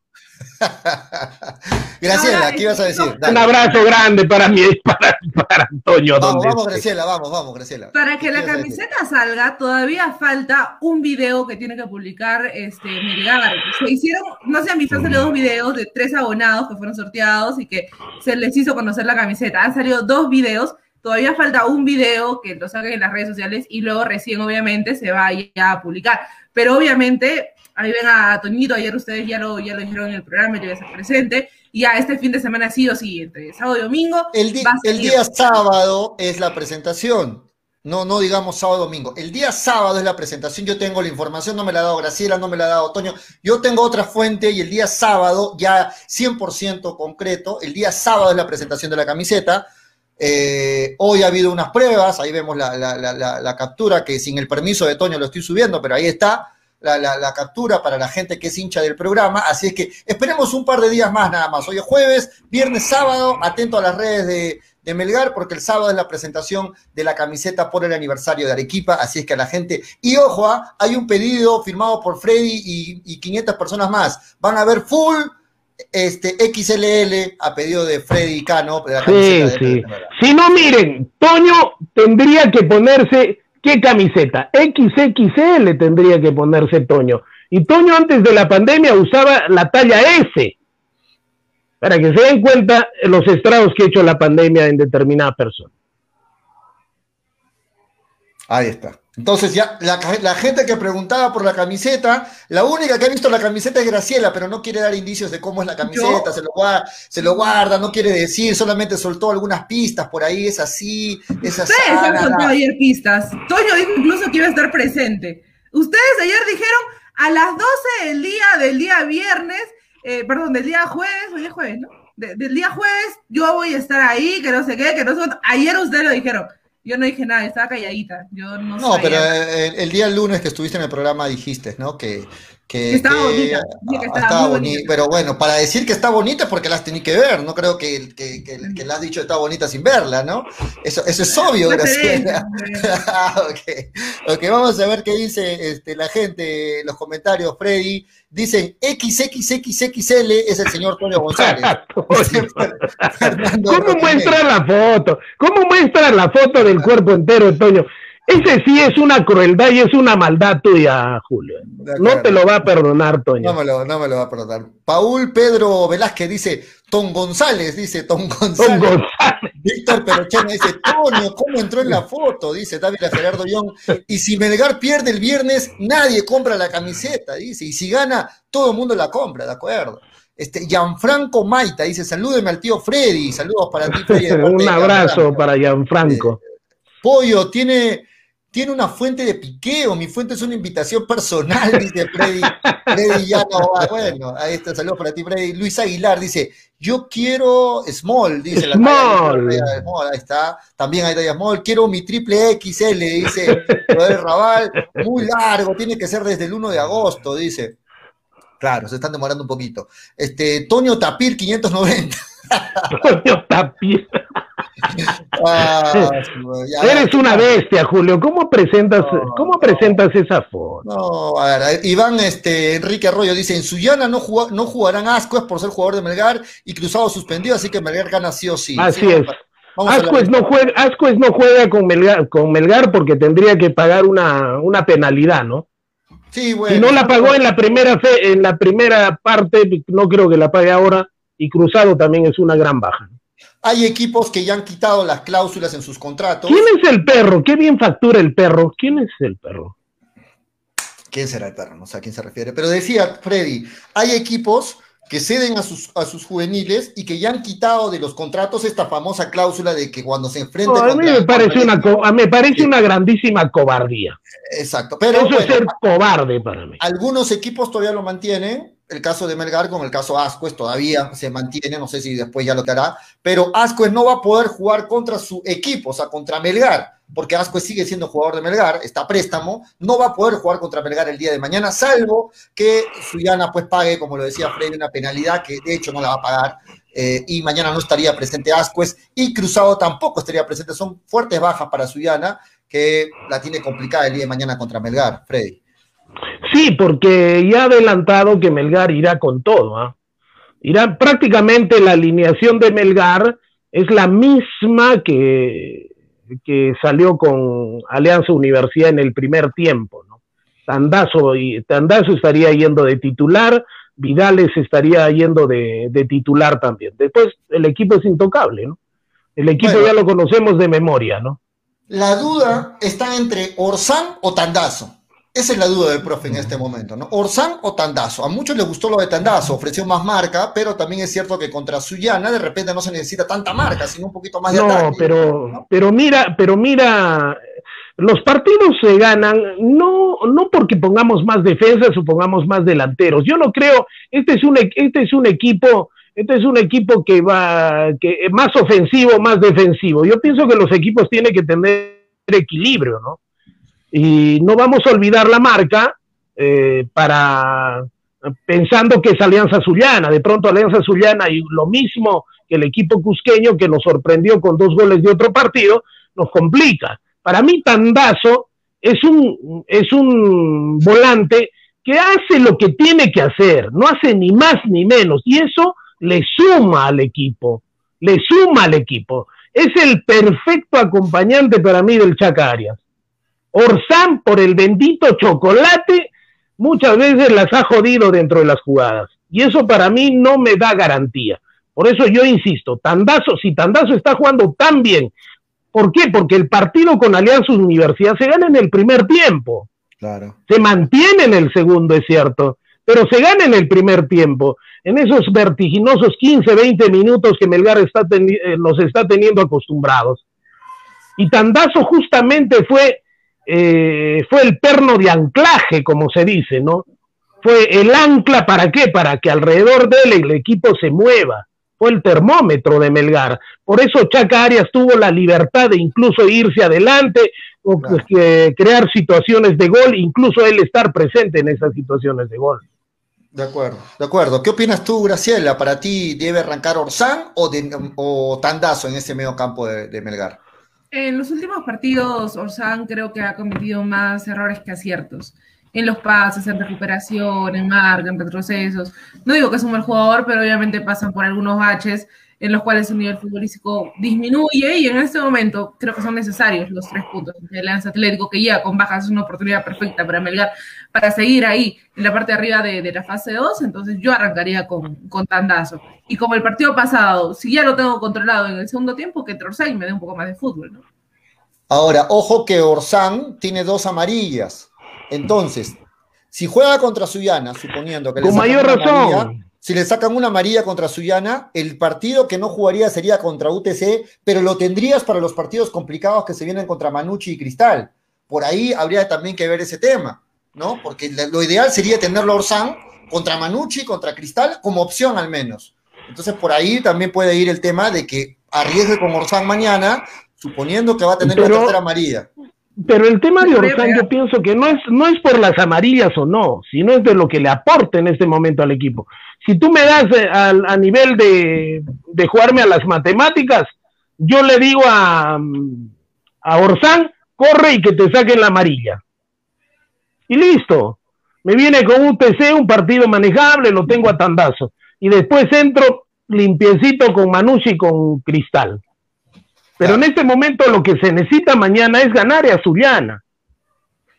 [laughs] Graciela, ¿qué ibas a decir? Un abrazo grande para mí, [laughs] para, para Antonio. Vamos, vamos, Graciela, vamos, vamos, Graciela. Para que la camiseta salga, todavía falta un video que tiene que publicar este Melgar. Se hicieron, no sé, han visto, han dos videos de tres abonados que fueron sorteados y que se les hizo conocer la camiseta. Han salido dos videos. Todavía falta un video que lo saquen en las redes sociales y luego recién, obviamente, se va a publicar. Pero obviamente Ahí ven a Toñito, ayer ustedes ya lo, ya lo dijeron en el programa, yo voy a estar presente. Y ya este fin de semana sí o sí, entre sábado y domingo. El, el día sábado es la presentación. No, no digamos sábado domingo. El día sábado es la presentación. Yo tengo la información, no me la ha dado Graciela, no me la ha dado Toño. Yo tengo otra fuente y el día sábado, ya 100% concreto, el día sábado es la presentación de la camiseta. Eh, hoy ha habido unas pruebas, ahí vemos la, la, captura que sin el permiso de Toño lo estoy subiendo, pero ahí está la, captura para la gente que es hincha del programa. Así es que esperemos un par de días más nada más. Hoy es jueves, viernes, sábado, atento a las redes de, Melgar, porque el sábado es la presentación de la camiseta por el aniversario de Arequipa. Así es que a la gente. Y ojo, ¿ah? hay un pedido firmado por Freddy y, y 500 personas más. Van a ver full este XLL a pedido de Freddy Cano. sí, sí. Si no, miren, Toño tendría que ponerse ¿Qué camiseta? XXL tendría que ponerse Toño. Y Toño antes de la pandemia usaba la talla S. Para que se den cuenta los estragos que ha hecho la pandemia en determinada persona. Ahí está. Entonces ya la, gente que preguntaba por la camiseta, la única que ha visto la camiseta es Graciela, pero no quiere dar indicios de cómo es la camiseta, se lo, guarda, se lo guarda, no quiere decir, solamente soltó algunas pistas por ahí, es así, es así. Ustedes han soltado ayer pistas. Toño dijo incluso que iba a estar presente. Ustedes ayer dijeron a las 12 del día del día viernes, eh, perdón, del día jueves, hoy es jueves, ¿no? del día jueves, yo voy a estar ahí, que no sé qué, que no sé. Ayer ustedes lo dijeron. Yo no dije nada, estaba calladita. Yo no, no pero el, el, día lunes que estuviste en el programa dijiste, ¿no? Que, que, estaba bonita. Que estaba, bonita. Pero bueno, para decir que está bonita porque las tenía que ver. No creo que, que, que, la has dicho está bonita sin verla, ¿no? Eso, eso es obvio, Graciela. [laughs] okay. ok, vamos a ver qué dice este, la gente, los comentarios, Freddy. Dicen XXXXL es el señor Toño González. [laughs] ¿Cómo muestra la foto? ¿Cómo muestra la foto del cuerpo entero, Toño? Ese sí es una crueldad y es una maldad tuya, Julio. No te lo va a perdonar, Toño. No me lo, no me lo va a perdonar. Paul Pedro Velázquez dice, Tom González, dice Tom González. Tom González. Víctor Perochena dice, Toño, ¿cómo entró en la foto? Dice David Gerardo Young. Y si Melgar pierde el viernes, nadie compra la camiseta, dice. Y si gana, todo el mundo la compra, ¿de acuerdo? Este, Gianfranco Maita dice, salúdeme al tío Freddy, saludos para ti, Freddy. [laughs] Un abrazo para Gianfranco. Eh, Pollo, tiene tiene una fuente de piqueo, mi fuente es una invitación personal, dice Freddy. Freddy ya no va. Bueno, ahí está, saludos para ti, Freddy. Luis Aguilar dice, yo quiero Small, dice la Small. ahí está. También hay talla Small. Quiero mi triple XL, dice Joder Raval. Muy largo, tiene que ser desde el 1 de agosto, dice. Claro, se están demorando un poquito. Este, Toño Tapir, 590. Toño Tapir. Ah, Eres una bestia, Julio. ¿Cómo presentas, ¿cómo presentas esa foto? No, a ver, Iván este, Enrique Arroyo dice, en Suyana no, no jugarán Ascuez por ser jugador de Melgar y Cruzado suspendido, así que Melgar gana sí o sí. Así es. Ascuez no, juega, no juega con Melgar, con Melgar porque tendría que pagar una, una penalidad, ¿no? Sí, bueno. Si no la pagó en la primera fe, en la primera parte, no creo que la pague ahora, y Cruzado también es una gran baja. Hay equipos que ya han quitado las cláusulas en sus contratos. ¿Quién es el perro? ¿Qué bien factura el perro? ¿Quién es el perro? ¿Quién será el perro? No sé a quién se refiere. Pero decía Freddy, hay equipos que ceden a sus, a sus juveniles y que ya han quitado de los contratos esta famosa cláusula de que cuando se enfrentan. a mí me parece, una, me parece una grandísima cobardía. Exacto. Pero, Eso es ser cobarde para mí. Algunos equipos todavía lo mantienen, el caso de Melgar con el caso Ascuez todavía se mantiene, no sé si después ya lo hará, pero Ascuez no va a poder jugar contra su equipo, o sea, contra Melgar, porque Ascuez sigue siendo jugador de Melgar, está a préstamo, no va a poder jugar contra Melgar el día de mañana, salvo que Suyana pues pague, como lo decía Freddy, una penalidad que de hecho no la va a pagar, eh, y mañana no estaría presente Ascuez, y Cruzado tampoco estaría presente, son fuertes bajas para Suyana, que la tiene complicada el día de mañana contra Melgar, Freddy. Sí, porque ya ha adelantado que Melgar irá con todo. ¿ah? Irá prácticamente la alineación de Melgar es la misma que, que salió con Alianza Universidad en el primer tiempo. ¿no? Tandazo, y, Tandazo estaría yendo de titular, Vidales estaría yendo de, titular también. Después el equipo es intocable, ¿no? El equipo ya lo conocemos de memoria, ¿no? La duda está entre Orsán o Tandazo. Esa es la duda del profe en este momento, ¿no? Orsán o Tandazo. A muchos les gustó lo de Tandazo, ofreció más marca, pero también es cierto que contra Suyana de repente no se necesita tanta marca, sino un poquito más de no, pero, pero mira, pero mira, los partidos se ganan no, no porque pongamos más defensas o pongamos más delanteros. Yo no creo, este es un, este es un equipo, este es un equipo que va, que más ofensivo, más defensivo. Yo pienso que los equipos tienen que tener equilibrio, ¿no? Y no vamos a olvidar la marca eh, para pensando que es Alianza Zuliana. De pronto Alianza Zuliana y lo mismo que el equipo cusqueño que nos sorprendió con dos goles de otro partido, nos complica. Para mí Tandazo es un, es un volante que hace lo que tiene que hacer, no hace ni más ni menos, y eso le suma al equipo, le suma al equipo. Es el perfecto acompañante para mí del Chaca Arias. Orsán, por el bendito chocolate, muchas veces las ha jodido dentro de las jugadas. Y eso para mí no me da garantía. Por eso yo insisto, Tandazo, si Tandazo está jugando tan bien, ¿Por qué? Porque el partido con Alianza Universidad se gana en el primer tiempo. Claro. Se mantiene en el segundo, es cierto, pero se gana en el primer tiempo. En esos vertiginosos 15, 20 minutos que Melgar está eh, nos está teniendo acostumbrados. Y Tandazo justamente fue, eh, fue el perno de anclaje, como se dice, ¿no? Fue el ancla para qué? Para que alrededor de él el equipo se mueva. Fue el termómetro de Melgar. Por eso Chaca Arias tuvo la libertad de incluso irse adelante, o pues, crear situaciones de gol, incluso él estar presente en esas situaciones de gol. De acuerdo, de acuerdo. ¿Qué opinas tú, Graciela? ¿Para ti debe arrancar Orsán o, o Tandazo en ese medio campo de Melgar? En los últimos partidos, Orsán creo que ha cometido más errores que aciertos. En los pases, en recuperación, en marca, en retrocesos. No digo que es un mal jugador, pero obviamente pasan por algunos baches en los cuales su nivel futbolístico disminuye y en este momento creo que son necesarios los tres puntos. El Lance Atlético que ya con bajas es una oportunidad perfecta para Melgar para seguir ahí en la parte de arriba de, la fase 2, entonces yo arrancaría con, con Tandazo. Y como el partido pasado, si ya lo tengo controlado en el segundo tiempo, que Trorsay me dé un poco más de fútbol. ¿no? Ahora, ojo que Orsán tiene dos amarillas. Entonces, si juega contra Suyana, suponiendo que... Con mayor razón si le sacan una amarilla contra Suyana, el partido que no jugaría sería contra UTC, pero lo tendrías para los partidos complicados que se vienen contra Manucci y Cristal. Por ahí habría también que ver ese tema, ¿no? Porque lo ideal sería tenerlo a Orsán contra Manucci, contra Cristal, como opción al menos. Entonces por ahí también puede ir el tema de que arriesgue con Orsán mañana, suponiendo que va a tener la tercera amarilla. Pero el tema de Orsán yo pienso que no es, no es por las amarillas o no, sino es de lo que le aporte en este momento al equipo. Si tú me das eh, a, nivel de, jugarme a las matemáticas, yo le digo a, a Orsán, corre y que te saquen la amarilla. Y listo. Me viene con un TC, un partido manejable, lo tengo a tandazo. Y después entro limpiecito con Manucci y con Cristal. Pero en este momento lo que se necesita mañana es ganar a Zuliana.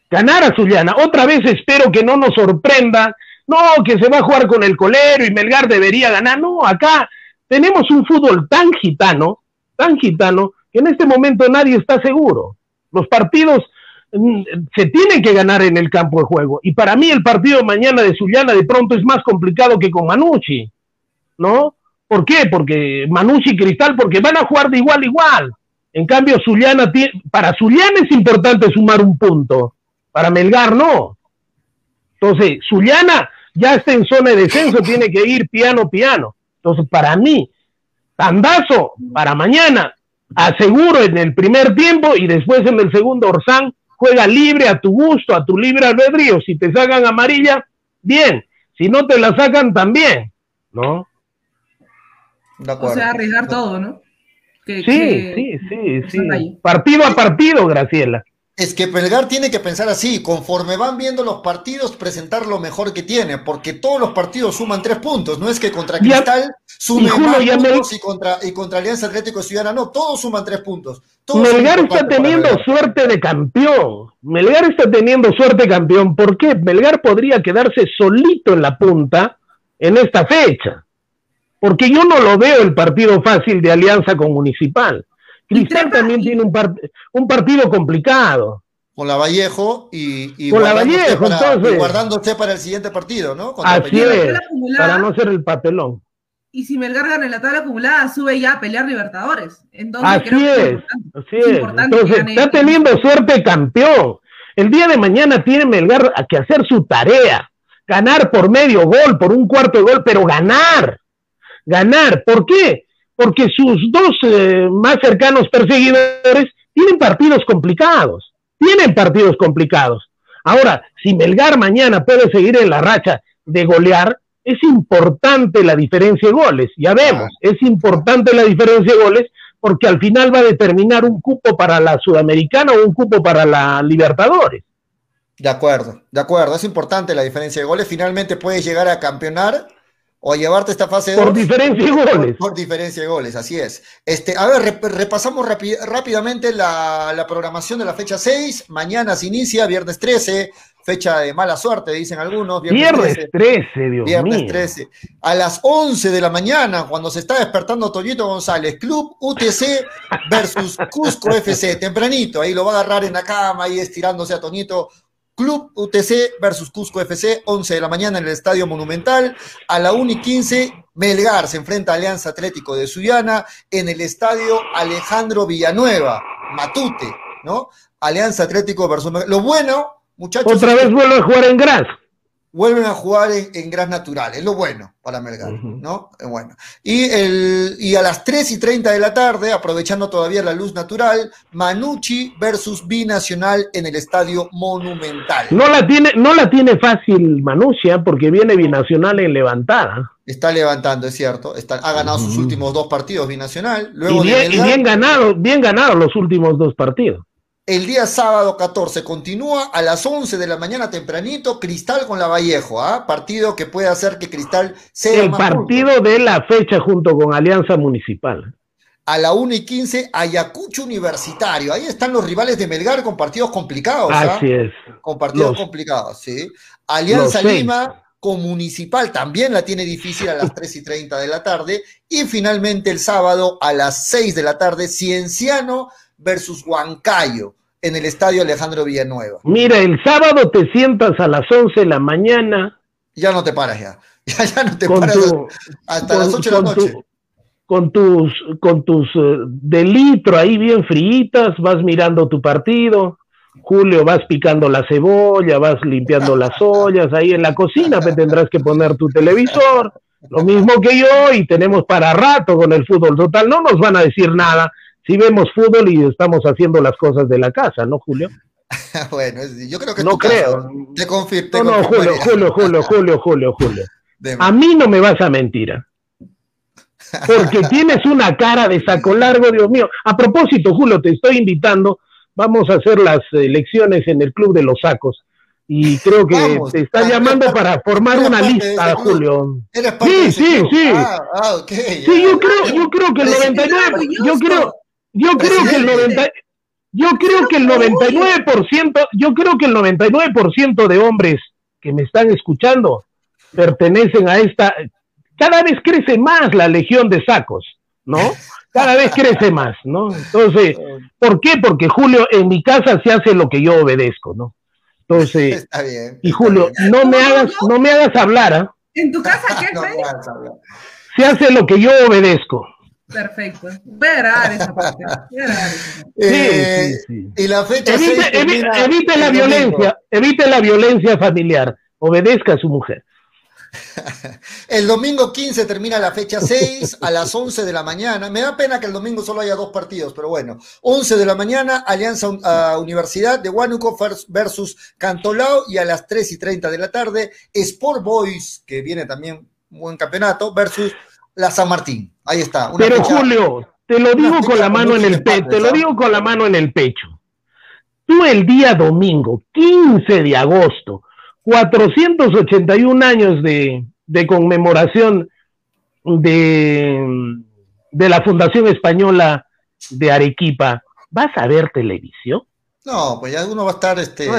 Ganar a Zuliana. Otra vez espero que no nos sorprenda. No, que se va a jugar con el colero y Melgar debería ganar. No, acá tenemos un fútbol tan gitano, tan gitano, que en este momento nadie está seguro. Los partidos mm, se tienen que ganar en el campo de juego. Y para mí el partido mañana de Zuliana de pronto es más complicado que con Manucci, ¿no? ¿Por qué? Porque Manucci y Cristal, porque van a jugar de igual a igual. En cambio, Zuliana para Zuliana es importante sumar un punto, para Melgar no. Entonces, Zuliana ya está en zona de descenso, tiene que ir piano, piano. Entonces, para mí, tandazo para mañana, aseguro en el primer tiempo y después en el segundo, Orsán juega libre a tu gusto, a tu libre albedrío. Si te sacan amarilla, bien. Si no te la sacan, también, ¿no? O sea, arriesgar todo, ¿no? sí, sí, sí, sí. Partido a partido, Graciela. Es que Pelgar tiene que pensar así, conforme van viendo los partidos, presentar lo mejor que tiene, porque todos los partidos suman tres puntos, no es que contra Cristal sumen más puntos y, contra, y contra Alianza Atlético Ciudadana, no, todos suman tres puntos. Melgar está teniendo suerte de campeón, Melgar está teniendo suerte de campeón, ¿por qué? Melgar podría quedarse solito en la punta en esta fecha porque yo no lo veo el partido fácil de alianza con Municipal. Cristal también tiene un, un partido complicado. Con la Vallejo y, con la Vallejo, entonces, guardándose para el siguiente partido, ¿no? así es, para no ser el papelón. Y si Melgar gana en la tabla acumulada, sube ya a pelear Libertadores. Entonces, así es, así es. Entonces, está teniendo suerte campeón. El día de mañana tiene Melgar que hacer su tarea. Ganar por medio gol, por un cuarto de gol, pero ganar ganar. ¿Por qué? Porque sus dos eh, más cercanos perseguidores tienen partidos complicados, tienen partidos complicados. Ahora, si Melgar mañana puede seguir en la racha de golear, es importante la diferencia de goles, ya vemos, es importante la diferencia de goles porque al final va a determinar un cupo para la Sudamericana o un cupo para la Libertadores. De acuerdo, de acuerdo, es importante la diferencia de goles. Finalmente puedes llegar a campeonar o llevarte esta fase por diferencia de goles. Por, diferencia de goles, así es. Este, a ver, repasamos rápidamente la, programación de la fecha 6. Mañana se inicia, viernes 13, fecha de mala suerte, dicen algunos. Viernes, 13, Dios Viernes 13. A las 11 de la mañana, cuando se está despertando Toñito González, Club UTC versus Cusco FC, tempranito, ahí lo va a agarrar en la cama, ahí estirándose a Toñito Club UTC versus Cusco FC, 11 de la mañana en el Estadio Monumental. A la 1 y 15, Melgar se enfrenta a Alianza Atlético de Suyana en el Estadio Alejandro Villanueva, Matute, ¿no? Alianza Atlético versus Melgar. Lo bueno, muchachos. Otra vez vuelve a jugar en Gras vuelven a jugar en, en Gras Natural, es lo bueno para Melgar, ¿no? bueno. Y, el, y a las 3 y 30 de la tarde, aprovechando todavía la luz natural, Manucci versus Binacional en el Estadio Monumental. No la tiene, no la tiene fácil Manucci, ¿eh? porque viene Binacional en levantada. Está levantando, es cierto. Está, ha ganado sus últimos dos partidos Binacional. Luego y bien, y bien ganado, bien ganado los últimos dos partidos. El día sábado 14 continúa a las 11 de la mañana tempranito Cristal con la Vallejo, ¿ah? partido que puede hacer que Cristal sea el partido de la fecha junto con Alianza Municipal. A la 1 y 15 Ayacucho Universitario. Ahí están los rivales de Melgar con partidos complicados. ¿ah? Así es. Con partidos complicados, sí. Alianza Lima con Municipal también la tiene difícil a las 3 y 30 de la tarde. Y finalmente el sábado a las 6 de la tarde Cienciano versus Huancayo en el estadio Alejandro Villanueva. Mira, el sábado te sientas a las 11 de la mañana. Ya no te paras ya. [laughs] Ya, no te paras hasta las 8 de la noche. con tus, con tus uh, de litro ahí bien fritas, vas mirando tu partido. Julio, vas picando la cebolla, vas limpiando las [laughs] ollas ahí en la cocina, te tendrás que poner tu televisor, lo mismo que yo, y tenemos para rato con el fútbol total, no nos van a decir nada, si vemos fútbol y estamos haciendo las cosas de la casa, ¿no, Julio? [laughs] bueno, yo creo que no creo. te confirmo. No, no, Julio, Julio, Julio, Julio, Julio, Julio. A mí no me vas a mentir. ¿ah? Porque [laughs] tienes una cara de saco largo, Dios mío. A propósito, Julio, te estoy invitando. Vamos a hacer las elecciones en el Club de los Sacos. Y creo que te está llamando para formar una lista, Julio. Sí, sí, sí. Ah, ah, sí, yo creo, yo creo que el 99, yo creo, yo creo que el 90, yo creo que el 99%, yo creo que el 99% de hombres que me están escuchando pertenecen a esta cada vez crece más la legión de sacos, ¿no? Cada vez crece más, ¿no? Entonces, ¿por qué? Porque Julio, en mi casa se hace lo que yo obedezco, ¿no? Entonces, está bien, y Julio, no me hagas, no me hagas hablar, ¿ah? ¿En tu casa [laughs] qué? no se hace lo que yo obedezco. Perfecto. Voy a esa parte. Eh, sí, sí, Y la fecha evite, evite, la violencia, evite la violencia familiar. Obedezca a su mujer. [laughs] El domingo 15 termina la fecha 6 a las 11 de la mañana. Me da pena que el domingo solo haya dos partidos, pero bueno. 11 de la mañana, Alianza Universidad de Huánuco versus Cantolao y a las 3 y 30 de la tarde, Sport Boys, que viene también un buen campeonato, versus la San Martín. Ahí está. Pero Julio, te lo digo con la mano en el pecho, te lo digo con la mano en el pecho. Tú el día domingo, 15 de agosto, 481 años de, de conmemoración de, de la Fundación Española de Arequipa, ¿vas a ver televisión? No, pues ya uno va a estar, este,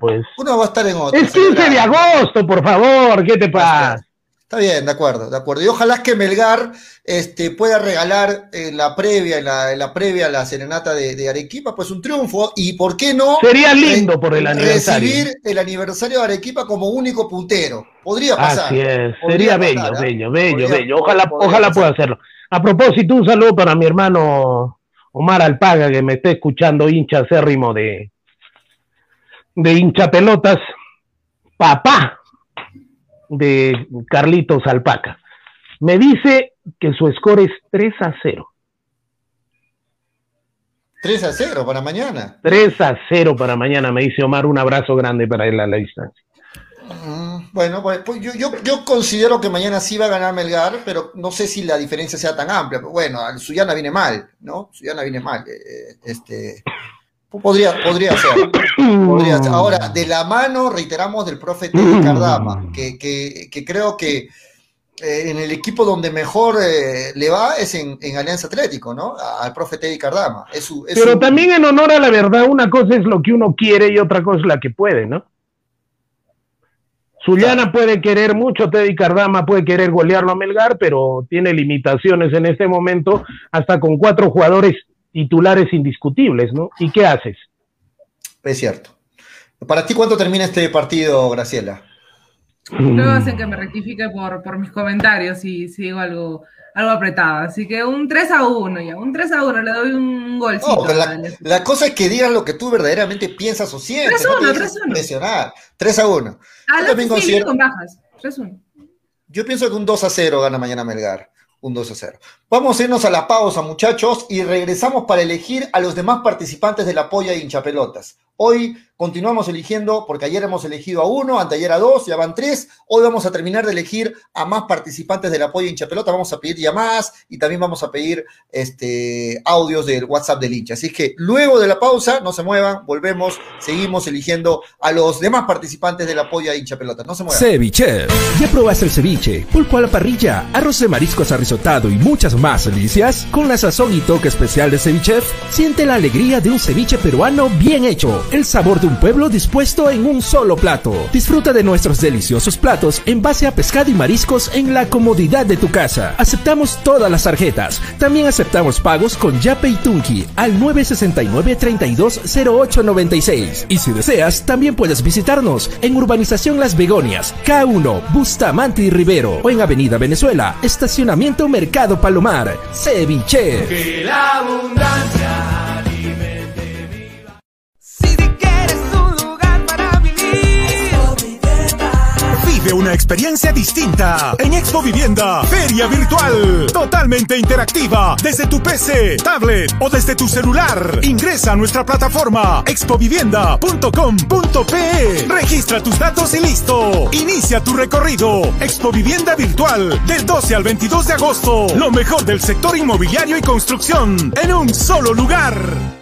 pues. uno va a estar en otro. Es 15 de agosto, por favor, ¿qué te pasa? Está bien, de acuerdo, de acuerdo. Y ojalá que Melgar este, pueda regalar en la previa, en la, previa a la serenata de, Arequipa, pues un triunfo. Y por qué no. Sería lindo por el aniversario. Recibir el aniversario de Arequipa como único puntero. Podría pasar. Así es, sería bello, ¿eh? bello, bello, bello. Ojalá, ojalá pueda hacerlo. A propósito, un saludo para mi hermano Omar Alpaga, que me está escuchando, hincha acérrimo de, de hincha pelotas. Papá, de Carlitos Alpaca. Me dice que su score es 3 a 0. 3 a 0 para mañana. 3 a 0 para mañana, me dice Omar. Un abrazo grande para él a la distancia. Mm, bueno, pues, pues yo, yo, considero que mañana sí va a ganar Melgar, pero no sé si la diferencia sea tan amplia. Bueno, Suyana viene mal, ¿no? Suyana viene mal. Eh, este, Podría, podría ser. Ahora, de la mano, reiteramos, del profe Teddy Cardama, que, que, creo que eh, en el equipo donde mejor eh, le va es en, Alianza Atlético, ¿no? Al profe Teddy Cardama. Pero también en honor a la verdad, una cosa es lo que uno quiere y otra cosa es la que puede, ¿no? Zuliana puede querer mucho, Teddy Cardama puede querer golearlo a Melgar, pero tiene limitaciones en este momento, hasta con cuatro jugadores titulares indiscutibles, ¿no? ¿Y qué haces? Es cierto. ¿Para ti cuánto termina este partido, Graciela? Luego hacen que me rectifique por, por mis comentarios si, si digo algo, algo apretado. Así que un 3 a 1 ya, un 3 a 1, le doy un golcito. la, cosa es que digas lo que tú verdaderamente piensas o sientes. 3 a 1, 3 a 1. 3 a 1. Ah, yo, considero... con bajas. 3 a 1. Yo pienso que un 2 a 0 gana mañana Melgar un 2 a 0. Vamos a irnos a la pausa, muchachos, y regresamos para elegir a los demás participantes de la polla de hinchapelotas. Hoy continuamos eligiendo, porque ayer hemos elegido a uno, anteayer a dos, ya van tres. Hoy vamos a terminar de elegir a más participantes del apoyo hincha pelota. Vamos a pedir llamadas y también vamos a pedir este, audios del WhatsApp del hincha. Así que luego de la pausa, no se muevan, volvemos, seguimos eligiendo a los demás participantes del apoyo hincha pelota. No se muevan. Ceviche. ¿Ya probaste el ceviche? Pulpo a la parrilla, arroz de mariscos arrisotado y muchas más delicias. Con la sazón y toque especial de Ceviche, siente la alegría de un ceviche peruano bien hecho el sabor de un pueblo dispuesto en un solo plato. Disfruta de nuestros deliciosos platos en base a pescado y mariscos en la comodidad de tu casa. Aceptamos todas las tarjetas. También aceptamos pagos con Yape y Tunki al 969-320896. Y si deseas, también puedes visitarnos en Urbanización Las Begonias, K1, Bustamante y Rivero o en Avenida Venezuela, Estacionamiento Mercado Palomar. Ceviche. Que la abundancia Una experiencia distinta en Expo Vivienda, feria virtual, totalmente interactiva, desde tu PC, tablet o desde tu celular. Ingresa a nuestra plataforma expovivienda.com.pe. Registra tus datos y listo. Inicia tu recorrido. Expo Vivienda virtual del 12 al 22 de agosto. Lo mejor del sector inmobiliario y construcción en un solo lugar.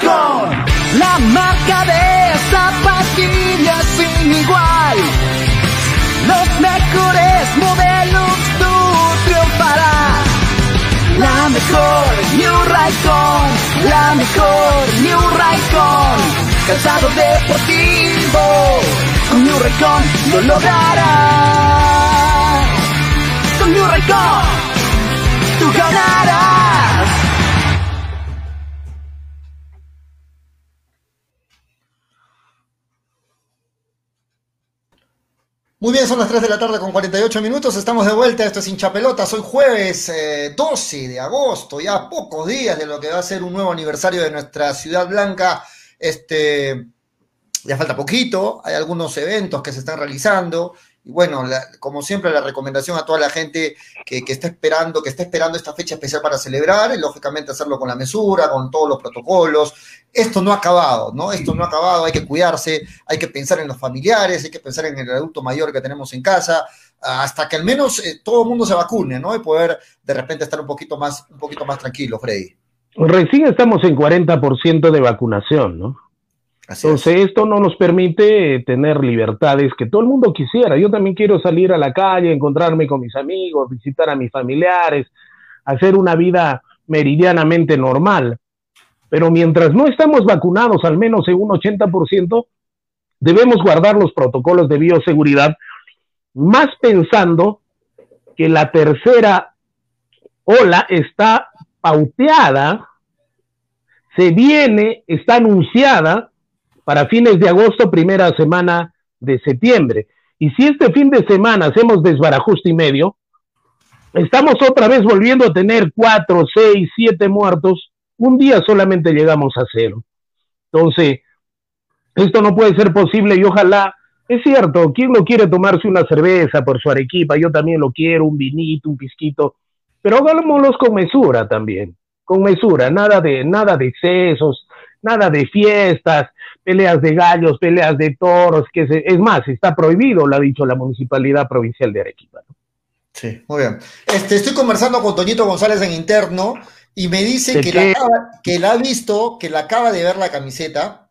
La marca de zapatillas sin igual. Los mejores modelos tú triunfarás. La mejor New Raycon, la mejor New Raycon. Calzado deportivo, con New Raycon lo lograrás. Con New Raycon, tú ganarás. Muy bien, son las 3 de la tarde con 48 minutos, estamos de vuelta, esto es hincha pelota, soy jueves 12 eh, de agosto, ya pocos días de lo que va a ser un nuevo aniversario de nuestra ciudad blanca, este, ya falta poquito, hay algunos eventos que se están realizando, y bueno, como siempre, la recomendación a toda la gente que, está esperando, que está esperando esta fecha especial para celebrar, y lógicamente hacerlo con la mesura, con todos los protocolos. Esto no ha acabado, ¿no? Esto no ha acabado, hay que cuidarse, hay que pensar en los familiares, hay que pensar en el adulto mayor que tenemos en casa, hasta que al menos eh, todo el mundo se vacune, ¿no? Y poder de repente estar un poquito más, un poquito más tranquilo, Freddy. Recién estamos en 40% de vacunación, ¿no? Entonces, esto no nos permite tener libertades que todo el mundo quisiera. Yo también quiero salir a la calle, encontrarme con mis amigos, visitar a mis familiares, hacer una vida meridianamente normal. Pero mientras no estamos vacunados, al menos en un 80%, debemos guardar los protocolos de bioseguridad, más pensando que la tercera ola está pauteada, se viene, está anunciada para fines de agosto, primera semana de septiembre. Y si este fin de semana hacemos desbarajuste y medio, estamos otra vez volviendo a tener cuatro, seis, siete muertos. Un día solamente llegamos a cero. Entonces, esto no puede ser posible y ojalá, es cierto, ¿quién no quiere tomarse una cerveza por su arequipa? Yo también lo quiero, un vinito, un pisquito, pero hagámoslos con mesura también, con mesura, nada de, nada de excesos, nada de fiestas, peleas de gallos, peleas de toros, que es más, está prohibido, lo ha dicho la Municipalidad Provincial de Arequipa. Sí, muy bien. Este, estoy conversando con Toñito González en interno y me dice que la, que la ha visto, que la acaba de ver la camiseta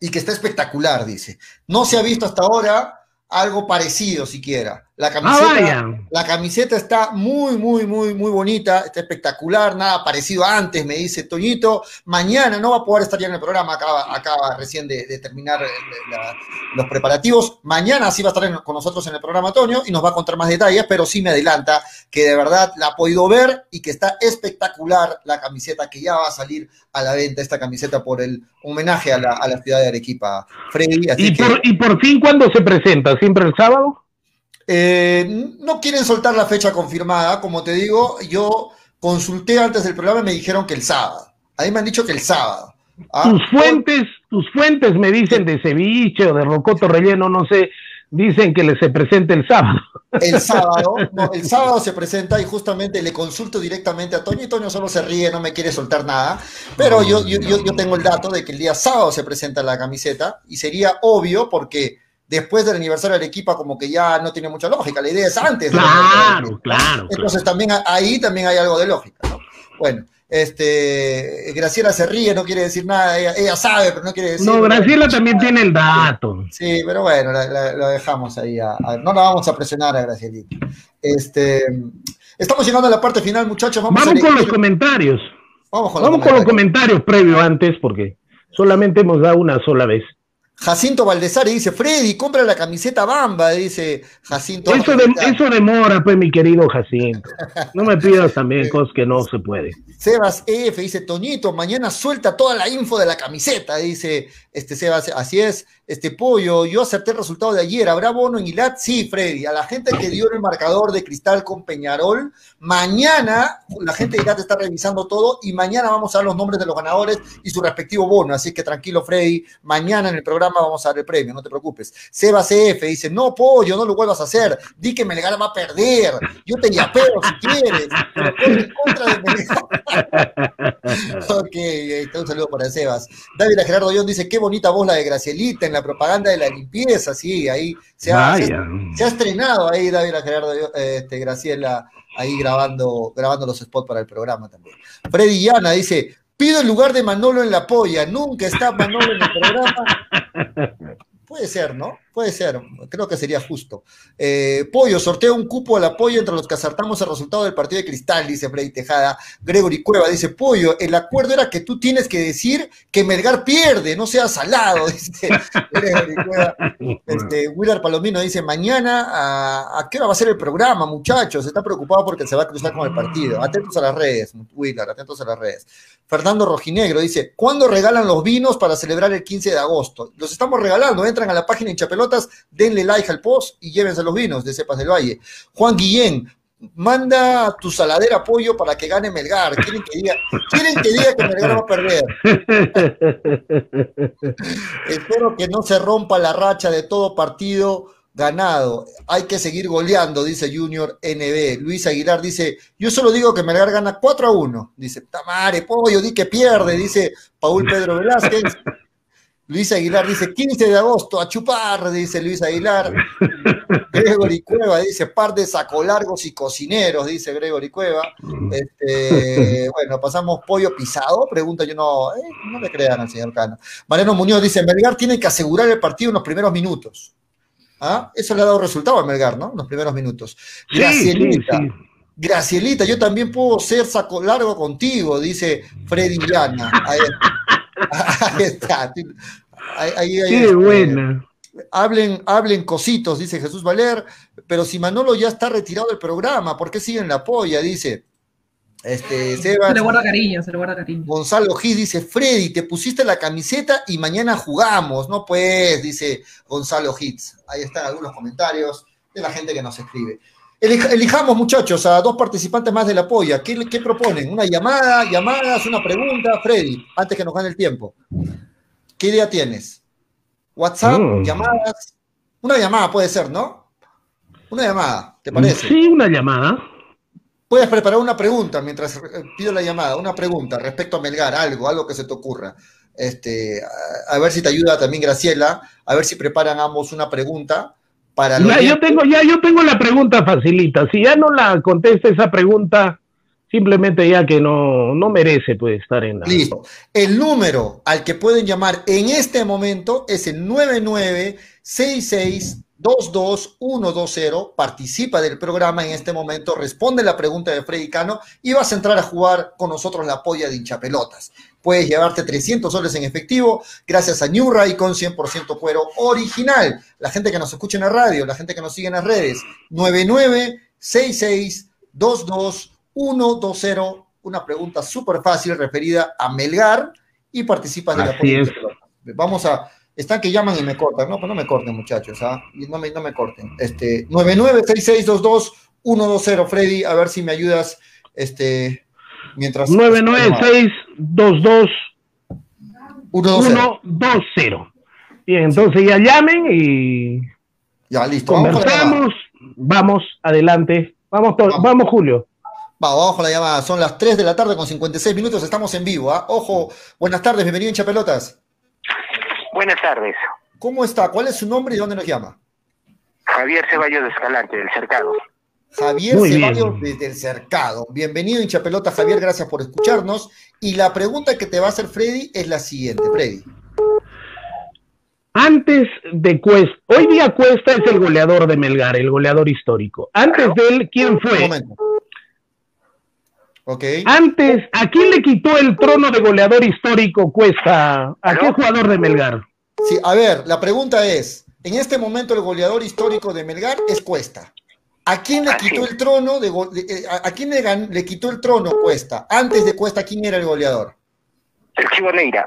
y que está espectacular, dice. No se ha visto hasta ahora algo parecido siquiera. La camiseta, ah, la camiseta está muy, muy, muy, muy bonita, está espectacular, nada parecido antes, me dice Toñito. Mañana no va a poder estar ya en el programa, acaba, acaba recién de, terminar eh, los preparativos. Mañana sí va a estar con nosotros en el programa Toño y nos va a contar más detalles, pero sí me adelanta que de verdad la ha podido ver y que está espectacular la camiseta que ya va a salir a la venta, esta camiseta por el homenaje a la, ciudad de Arequipa. Freddy, ¿Y, por, ¿Y por fin cuándo se presenta? ¿Siempre el sábado? Eh, no quieren soltar la fecha confirmada, como te digo, yo consulté antes del programa y me dijeron que el sábado. Ahí me han dicho que el sábado. ¿ah? Tus fuentes, tus fuentes me dicen de ceviche o de rocoto relleno, no sé, dicen que se presente el sábado. El [laughs] sábado, el sábado se presenta y justamente le consulto directamente a Toño y Toño solo se ríe, no me quiere soltar nada, pero yo, yo, yo tengo el dato de que el día sábado se presenta la camiseta y sería obvio porque después del aniversario de Arequipa como que ya no tiene mucha lógica, la idea es antes. Claro, claro. Entonces también ahí también hay algo de lógica, ¿no? Bueno, este, Graciela se ríe, no quiere decir nada, ella, sabe, pero no quiere decir. No, Graciela también tiene el dato. Sí, pero bueno, lo dejamos ahí, no la vamos a presionar a Gracielita. Este, estamos llegando a la parte final, muchachos. Vamos, con los comentarios. Vamos, con, vamos con los comentarios previo antes, porque solamente hemos dado una sola vez. Jacinto Valdesari dice, Freddy, compra la camiseta Bamba, dice Jacinto. Eso, eso demora, pues, mi querido Jacinto. No me pidas también cosas que no se puede. Sebas F dice, Toñito, mañana suelta toda la info de la camiseta, dice este Sebas, así es, este pollo, yo acerté el resultado de ayer, ¿habrá bono en Ilat? Sí, Freddy, a la gente que dio el marcador de cristal con Peñarol, mañana la gente de Ilat está revisando todo y mañana vamos a dar los nombres de los ganadores y su respectivo bono, así que tranquilo, Freddy, mañana en el programa vamos a dar el premio, no te preocupes. Sebas F dice, no, pollo, no lo vuelvas a hacer, di que Melgar va a perder, yo te yapeo si quieres, pero en contra de Melgar. [laughs] ok, un saludo para Sebas. David Gerardo Dion dice, qué bonita voz la de Gracielita en la propaganda de la limpieza, sí, ahí se ha, se, ha estrenado ahí David Gerardo, este, Graciela, ahí grabando, grabando los spots para el programa también. Freddy Llana dice, pido el lugar de Manolo en la polla, nunca está Manolo en el programa. [laughs] Puede ser, ¿no? Puede ser, creo que sería justo. Eh, Pollo, sorteo un cupo al apoyo entre los que acertamos el resultado del partido de Cristal, dice Freddy Tejada. Gregory Cueva dice, Pollo, el acuerdo era que tú tienes que decir que Melgar pierde, no sea salado, [laughs] dice Gregory Cueva. Este, Willard Palomino dice, mañana, a, ¿a, qué hora va a ser el programa, muchachos? Está preocupado porque se va a cruzar con el partido. Atentos a las redes, Willard, atentos a las redes. Fernando Rojinegro dice, ¿cuándo regalan los vinos para celebrar el 15 de agosto? Los estamos regalando, entran a la página en Chapelota denle like al post y llévense los vinos de Cepas del Valle. Juan Guillén, manda tu saladera pollo para que gane Melgar. Quieren que diga, quieren que, diga que Melgar va a perder. [laughs] Espero que no se rompa la racha de todo partido ganado. Hay que seguir goleando, dice Junior NB. Luis Aguilar dice, yo solo digo que Melgar gana 4 a 1. Dice, tamare, pollo, di que pierde, dice Paul Pedro Velázquez. Luis Aguilar dice 15 de agosto, a chupar, dice Luis Aguilar. Gregory Cueva dice par de sacolargos y cocineros, dice Gregory Cueva. Este, [laughs] bueno, pasamos pollo pisado, pregunta yo no, eh, no le crean al señor Cano. Mariano Muñoz dice, Melgar tiene que asegurar el partido en los primeros minutos. ¿Ah? Eso le ha dado resultado a Melgar, ¿no? En los primeros minutos. Gracielita. Gracielita, yo también puedo ser saco largo contigo, dice Freddy Llana. Ahí, está. Ahí, Qué este, buena. Hablen, hablen cositos, dice Jesús Valer, pero si Manolo ya está retirado del programa, ¿por qué siguen la polla? Dice. Este, se le guarda cariño, se le guarda cariño. Gonzalo Gis dice, Freddy, te pusiste la camiseta y mañana jugamos, ¿no? Pues, dice Gonzalo Hits. Ahí están algunos comentarios de la gente que nos escribe. Elijamos, muchachos, a dos participantes más de la polla. ¿Qué, ¿Qué, proponen? ¿Una llamada, llamadas, una pregunta? Freddy, antes que nos gane el tiempo. ¿Qué idea tienes? ¿WhatsApp? Mm. ¿Llamadas? Una llamada puede ser, ¿no? Una llamada, ¿te parece? Sí, una llamada. Puedes preparar una pregunta mientras eh, pido la llamada, una pregunta respecto a Melgar, algo, algo que se te ocurra. Este, a, ver si te ayuda también Graciela, a ver si preparan ambos una pregunta para ya, yo tengo, ya yo tengo la pregunta facilita. Si ya no la contesta esa pregunta, simplemente ya que no, no merece pues, estar en la... Listo. El número al que pueden llamar en este momento es el 996622120. Participa del programa en este momento, responde la pregunta de Freddy Cano y vas a entrar a jugar con nosotros la polla de hinchapelotas. Puedes llevarte 300 soles en efectivo gracias a New Ray con 100% cuero original. La gente que nos escucha en la radio, la gente que nos sigue en las redes. 996622 1-2-0, una pregunta súper fácil referida a Melgar y participas de la es. Vamos a, están que llaman y me cortan, no, pues no me corten muchachos, ¿ah? no, me, no me corten. Este, 996622-120, Freddy, a ver si me ayudas, este, mientras... 99622 120. Bien, entonces ya llamen y... Ya, listo. Conversamos, vamos, adelante. Vamos, vamos Julio. Vamos, con la llamada. Son las 3 de la tarde con 56 minutos. Estamos en vivo. ¿ah? Ojo, buenas tardes. Bienvenido en Chapelotas. Buenas tardes. ¿Cómo está? ¿Cuál es su nombre y dónde nos llama? Javier Ceballos de Escalante, del Cercado. Javier Ceballos desde el Cercado. Bienvenido en Chapelotas, Javier. Gracias por escucharnos. Y la pregunta que te va a hacer Freddy es la siguiente. Freddy. Antes de Cuesta, hoy día Cuesta es el goleador de Melgar, el goleador histórico. Antes de él, ¿quién fue? Un momento. Antes, ¿a quién le quitó el trono de goleador histórico Cuesta? ¿A qué jugador de Melgar? Sí, a ver, la pregunta es, en este momento el goleador histórico de Melgar es Cuesta. ¿A quién le quitó el trono de, eh, a, quién le, quitó el trono Cuesta? Antes de Cuesta, ¿quién era el goleador? El Chivo Neira.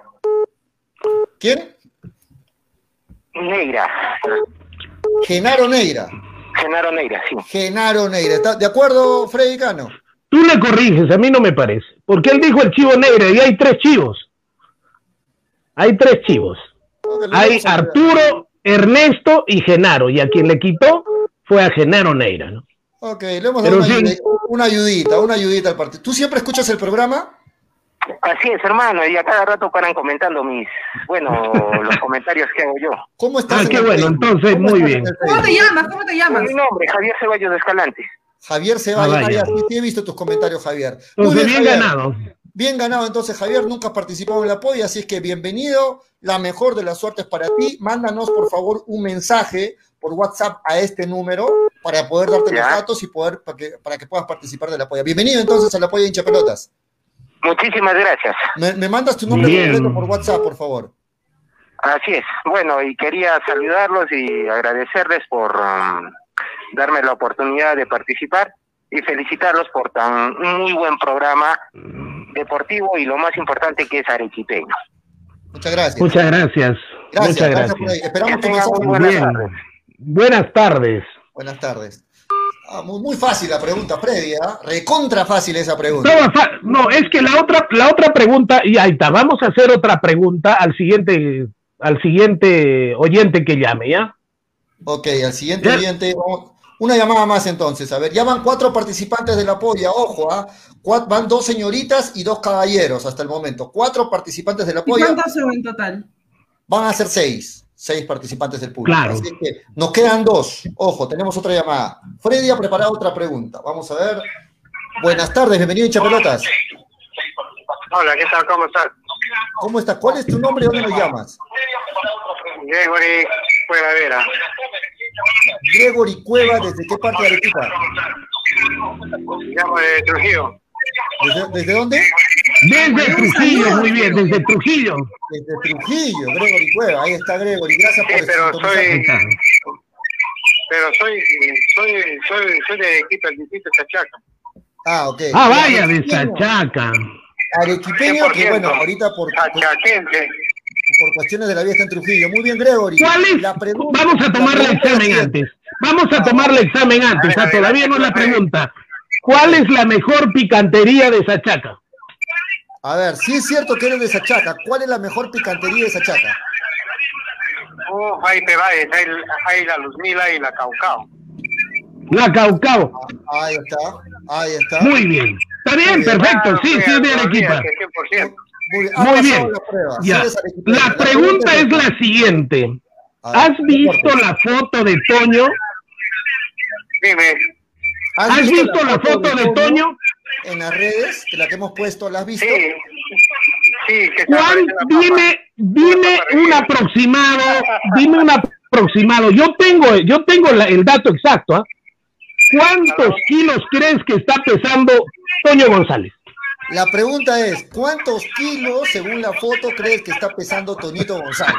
¿Quién? Neira. Genaro Neira. Genaro Neira, sí. Genaro Neira. ¿Está de acuerdo, Freddy Cano? Tú le corriges, a mí no me parece. Porque él dijo el chivo negro y hay tres chivos. Hay tres chivos. Hay Arturo, Ernesto y Genaro. Y a quien le quitó fue a Genaro Neira, ¿no? Ok, le hemos dado una, ayudita, una ayudita al partido. ¿Tú siempre escuchas el programa? Así es, hermano, y a cada rato paran comentando mis, bueno, [laughs] los comentarios que hago yo. ¿Cómo estás? Ah, qué bueno, entonces, muy bien. ¿Cómo te llamas? ¿Cómo te llamas? Mi nombre, Javier Ceballos de Escalante. Javier Ceballos, ah, sí, he visto tus comentarios, Javier. Muy bien, ganado. Bien ganado, entonces, Javier, nunca has participado en la polla, así es que bienvenido, la mejor de las suertes para ti. Mándanos, por favor, un mensaje por WhatsApp a este número para poder darte los datos y poder para que, para que puedas participar de la polla. Bienvenido entonces a la polla hincha pelotas. Muchísimas gracias. Me, mandas tu nombre completo por WhatsApp, por favor. Así es. Bueno, y quería saludarlos y agradecerles por um, darme la oportunidad de participar y felicitarlos por tan muy buen programa deportivo y lo más importante que es arequipeño. Muchas gracias. Muchas gracias. Gracias, Muchas gracias, por ahí. Esperamos Que muy buenas tardes. Buenas tardes. Buenas tardes. Ah, muy, muy fácil la pregunta, Freddy, ¿ah? Recontra fácil esa pregunta. No, es que la otra, la otra pregunta, y ahí está, vamos a hacer otra pregunta al siguiente, al siguiente oyente que llame, ¿ya? Ok, al siguiente Ya. oyente, vamos- una llamada más entonces. A ver, ya van cuatro participantes de la polla, ojo, ¿ah? Van dos señoritas y dos caballeros hasta el momento. Cuatro participantes de la ¿Y polla, cuántos son en total? van a ser seis. Seis participantes del público. Claro. Así que nos quedan dos. Ojo, tenemos otra llamada. Freddy ha preparado otra pregunta. Vamos a ver. Buenas tardes, bienvenido hincha pelotas. Hola, ¿qué tal? ¿Cómo estás? ¿Cómo estás? ¿Cuál es tu nombre y dónde nos llamas? Gregory Cuevadera. Gregory Cueva, ¿desde qué parte de Arequipa? Llamo de Trujillo. ¿Desde, desde dónde? Desde Trujillo, muy bien, desde Trujillo. Desde Trujillo, Gregory Cueva. Ahí está Gregory. Gracias por Sí, pero soy, pero soy, soy, soy, soy de equipo del distrito de Chachaca. Ah, ok. Ah, vaya, de. Sachaca. Arequipeño, que 100%. bueno, ahorita por, por, cuestiones de la vida está en Trujillo. Muy bien, Gregory. ¿Cuál es? La pregunta- Vamos a tomar el examen antes. Vamos a tomar el examen antes, ah, todavía no es la pregunta. ¿Cuál es la mejor picantería de Sachaca? A ver, si es cierto que eres de Sachaca, ¿cuál es la mejor picantería de Sachaca? Uf, ahí te ahí, ahí la Luzmila y la Caucao. La Caucao. Ahí está, ahí está. Muy bien. Está bien, Muy bien. perfecto. Claro, Sí, sí, es de olvídate, Arequipa. 100%. Muy bien, ha Muy bien. Sí Ya. La pregunta es la siguiente. ¿Has visto la foto de Toño? Dime, ¿Has visto la foto de Toño? En las redes, que la que hemos puesto, ¿la has visto? sí, sí, que. Dime, dime un aproximado, dime un aproximado. Yo tengo, yo tengo la- el dato exacto. ¿ah? ¿Cuántos kilos crees que está pesando Toño González? La pregunta es, ¿cuántos kilos, según la foto, crees que está pesando Toñito González?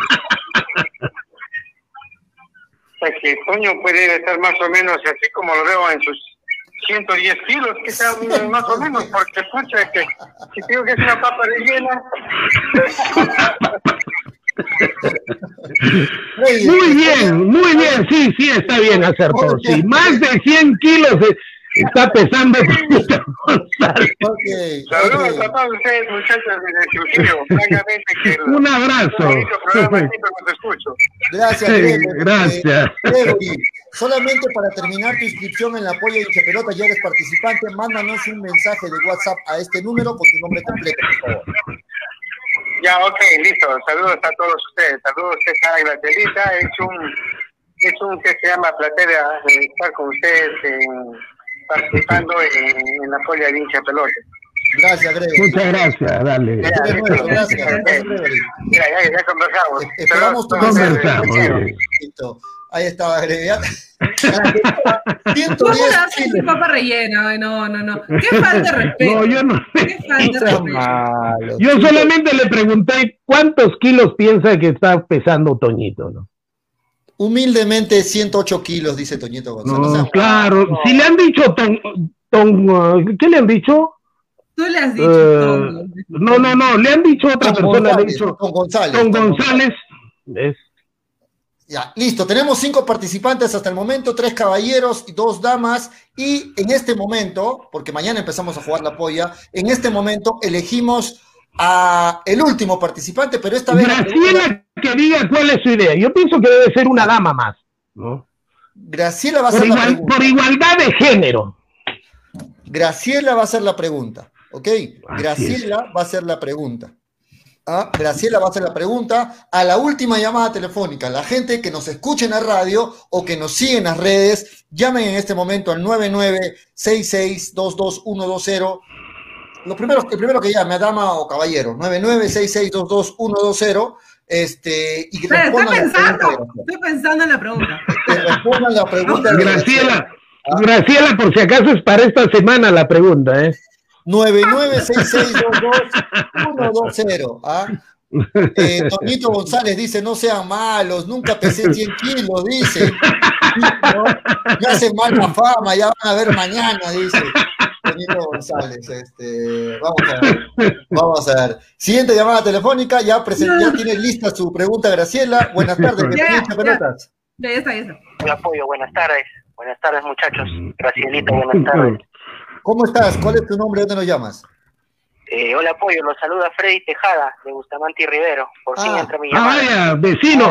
Pues que Toño puede estar más o menos así como lo veo en sus 110 kilos, que sea más o menos, porque pucha, que si digo que es una papa rellena, Muy bien, muy bien, sí, sí, está bien acertó. Sí, más de 100 kilos eh, está pesando González. Saludos a todos ustedes muchachos de Trujillo, francamente que el Un abrazo. programa escucho. Gracias, Sí, gracias. Eh, solamente para terminar tu inscripción en la Polla de Hincha Pelota, ya eres participante, mándanos un mensaje de WhatsApp a este número con tu nombre completo, por favor. Ya, ok, listo. Saludos a todos ustedes. Saludos a Águila Telita. Es un, es un que se llama placer eh, estar con ustedes en- participando en, en la polla de hincha pelota. Gracias, Gregory. Muchas gracias, dale. Este es nuestro, gracias, gracias, Gregory. Ya, ya, ya conversamos. Eh, Esperamos tu. Conversamos. Ahí estaba Gregory. [laughs] ¿Cómo 110 le haces kilos. papa rellena? Ay, No, no, no. Qué falta de respeto. No, yo no. Qué falta de respeto. Malo. Yo solamente le pregunté cuántos kilos piensa que está pesando Toñito, ¿no? Humildemente 108 kilos, dice Toñito González. No, O sea, claro. Si le han dicho ton, ton, uh, ¿qué le han dicho? Tú le has dicho. Toño. no, no, no, le han dicho a otra Ton persona, le han González, dicho Ton González. Ton Ton González. Es- Ya, listo. Tenemos cinco participantes hasta el momento, tres caballeros y dos damas. Y en este momento, porque mañana empezamos a jugar la polla, en este momento elegimos a el último participante, pero esta vez Graciela que diga cuál es su idea. Yo pienso que debe ser una dama más, ¿no? Graciela va a hacer la pregunta. por igualdad de género. Graciela va a hacer la pregunta, ¿ok? Graciela va a hacer la pregunta. Ah, Graciela va a hacer la pregunta a la última llamada telefónica. La gente que nos escuche en la radio o que nos sigue en las redes, llamen en este momento al 9966222120. Lo primero, el primero que llame, a dama o caballero, 9966222120. Este, y que estoy respondan la pensando. pregunta. Estoy pensando en la pregunta. Que respondan la pregunta. de Graciela, Graciela, por si acaso es para esta semana la pregunta, ¿eh? 9966222120. ¿ah? Eh, González dice, no sean malos, nunca pesé 100 kilos, dice. ¿No? Me hace mal la fama, ya van a ver mañana, dice. González. Este, vamos a ver. Vamos a ver. Siguiente llamada telefónica. Ya, ya tiene lista su pregunta, Graciela. Buenas tardes. Ya, ya, pelotas. Ya, ya está, ya está. Hola, apoyo. Buenas tardes. Buenas tardes, muchachos. Gracielita, buenas tardes. ¿Cómo estás? ¿Cuál es tu nombre? ¿Dónde nos llamas? Eh, hola, apoyo. Los saluda Freddy Tejada, de Bustamante y Rivero. Por fin Ah. entra mi Ah, llamada. vaya, vecino.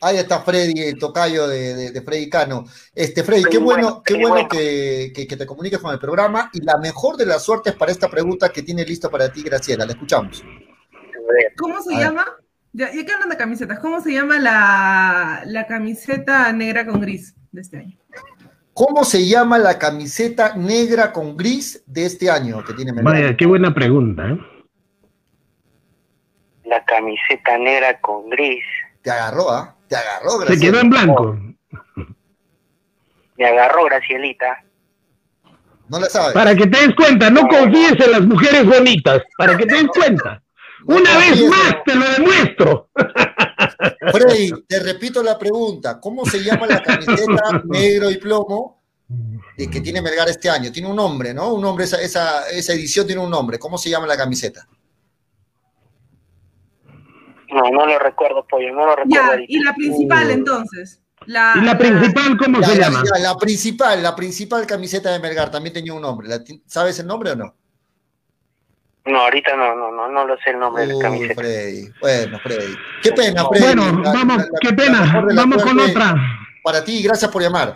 Ahí está, Freddy, el tocayo de, de- de Freddy Cano. Este, Freddy, qué bueno, qué bueno que, que- que te comuniques con el programa y la mejor de las suertes para esta pregunta que tiene listo para ti, Graciela. La escuchamos. ¿Cómo se llama? Ya, ya que hablan de camisetas, ¿cómo se llama la, la camiseta negra con gris de este año? ¿Cómo se llama la camiseta negra con gris de este año que tiene Melgar? Vaya, qué buena pregunta. ¿eh? La camiseta negra con gris. Te agarró, ¿ah? Te agarró, Se Graciela. quedó en blanco. Me agarró Gracielita. No la sabes. Para que te des cuenta, no confíes en las mujeres bonitas. Para que te des cuenta. Una vez confíes más te lo demuestro. Freddy, te repito la pregunta. ¿Cómo se llama la camiseta [laughs] negro y plomo de que tiene Melgar este año? Tiene un nombre, ¿no? Un nombre, esa, esa, esa edición tiene un nombre. ¿Cómo se llama la camiseta? No, no lo recuerdo, pollo, no lo recuerdo. Ya, ahorita. y la principal Uh. entonces. La, ¿Y la principal cómo Ya, se llama? ya, la principal, la principal camiseta de Melgar también tenía un nombre. ¿La ¿Sabes el nombre o no? No, ahorita no, no, no, no lo sé el nombre de la camiseta. Freddy. Bueno, Freddy. Qué pena, Freddy. Bueno, La- vamos, la- la- qué la pena. la Vamos con otra. Para ti, gracias por llamar.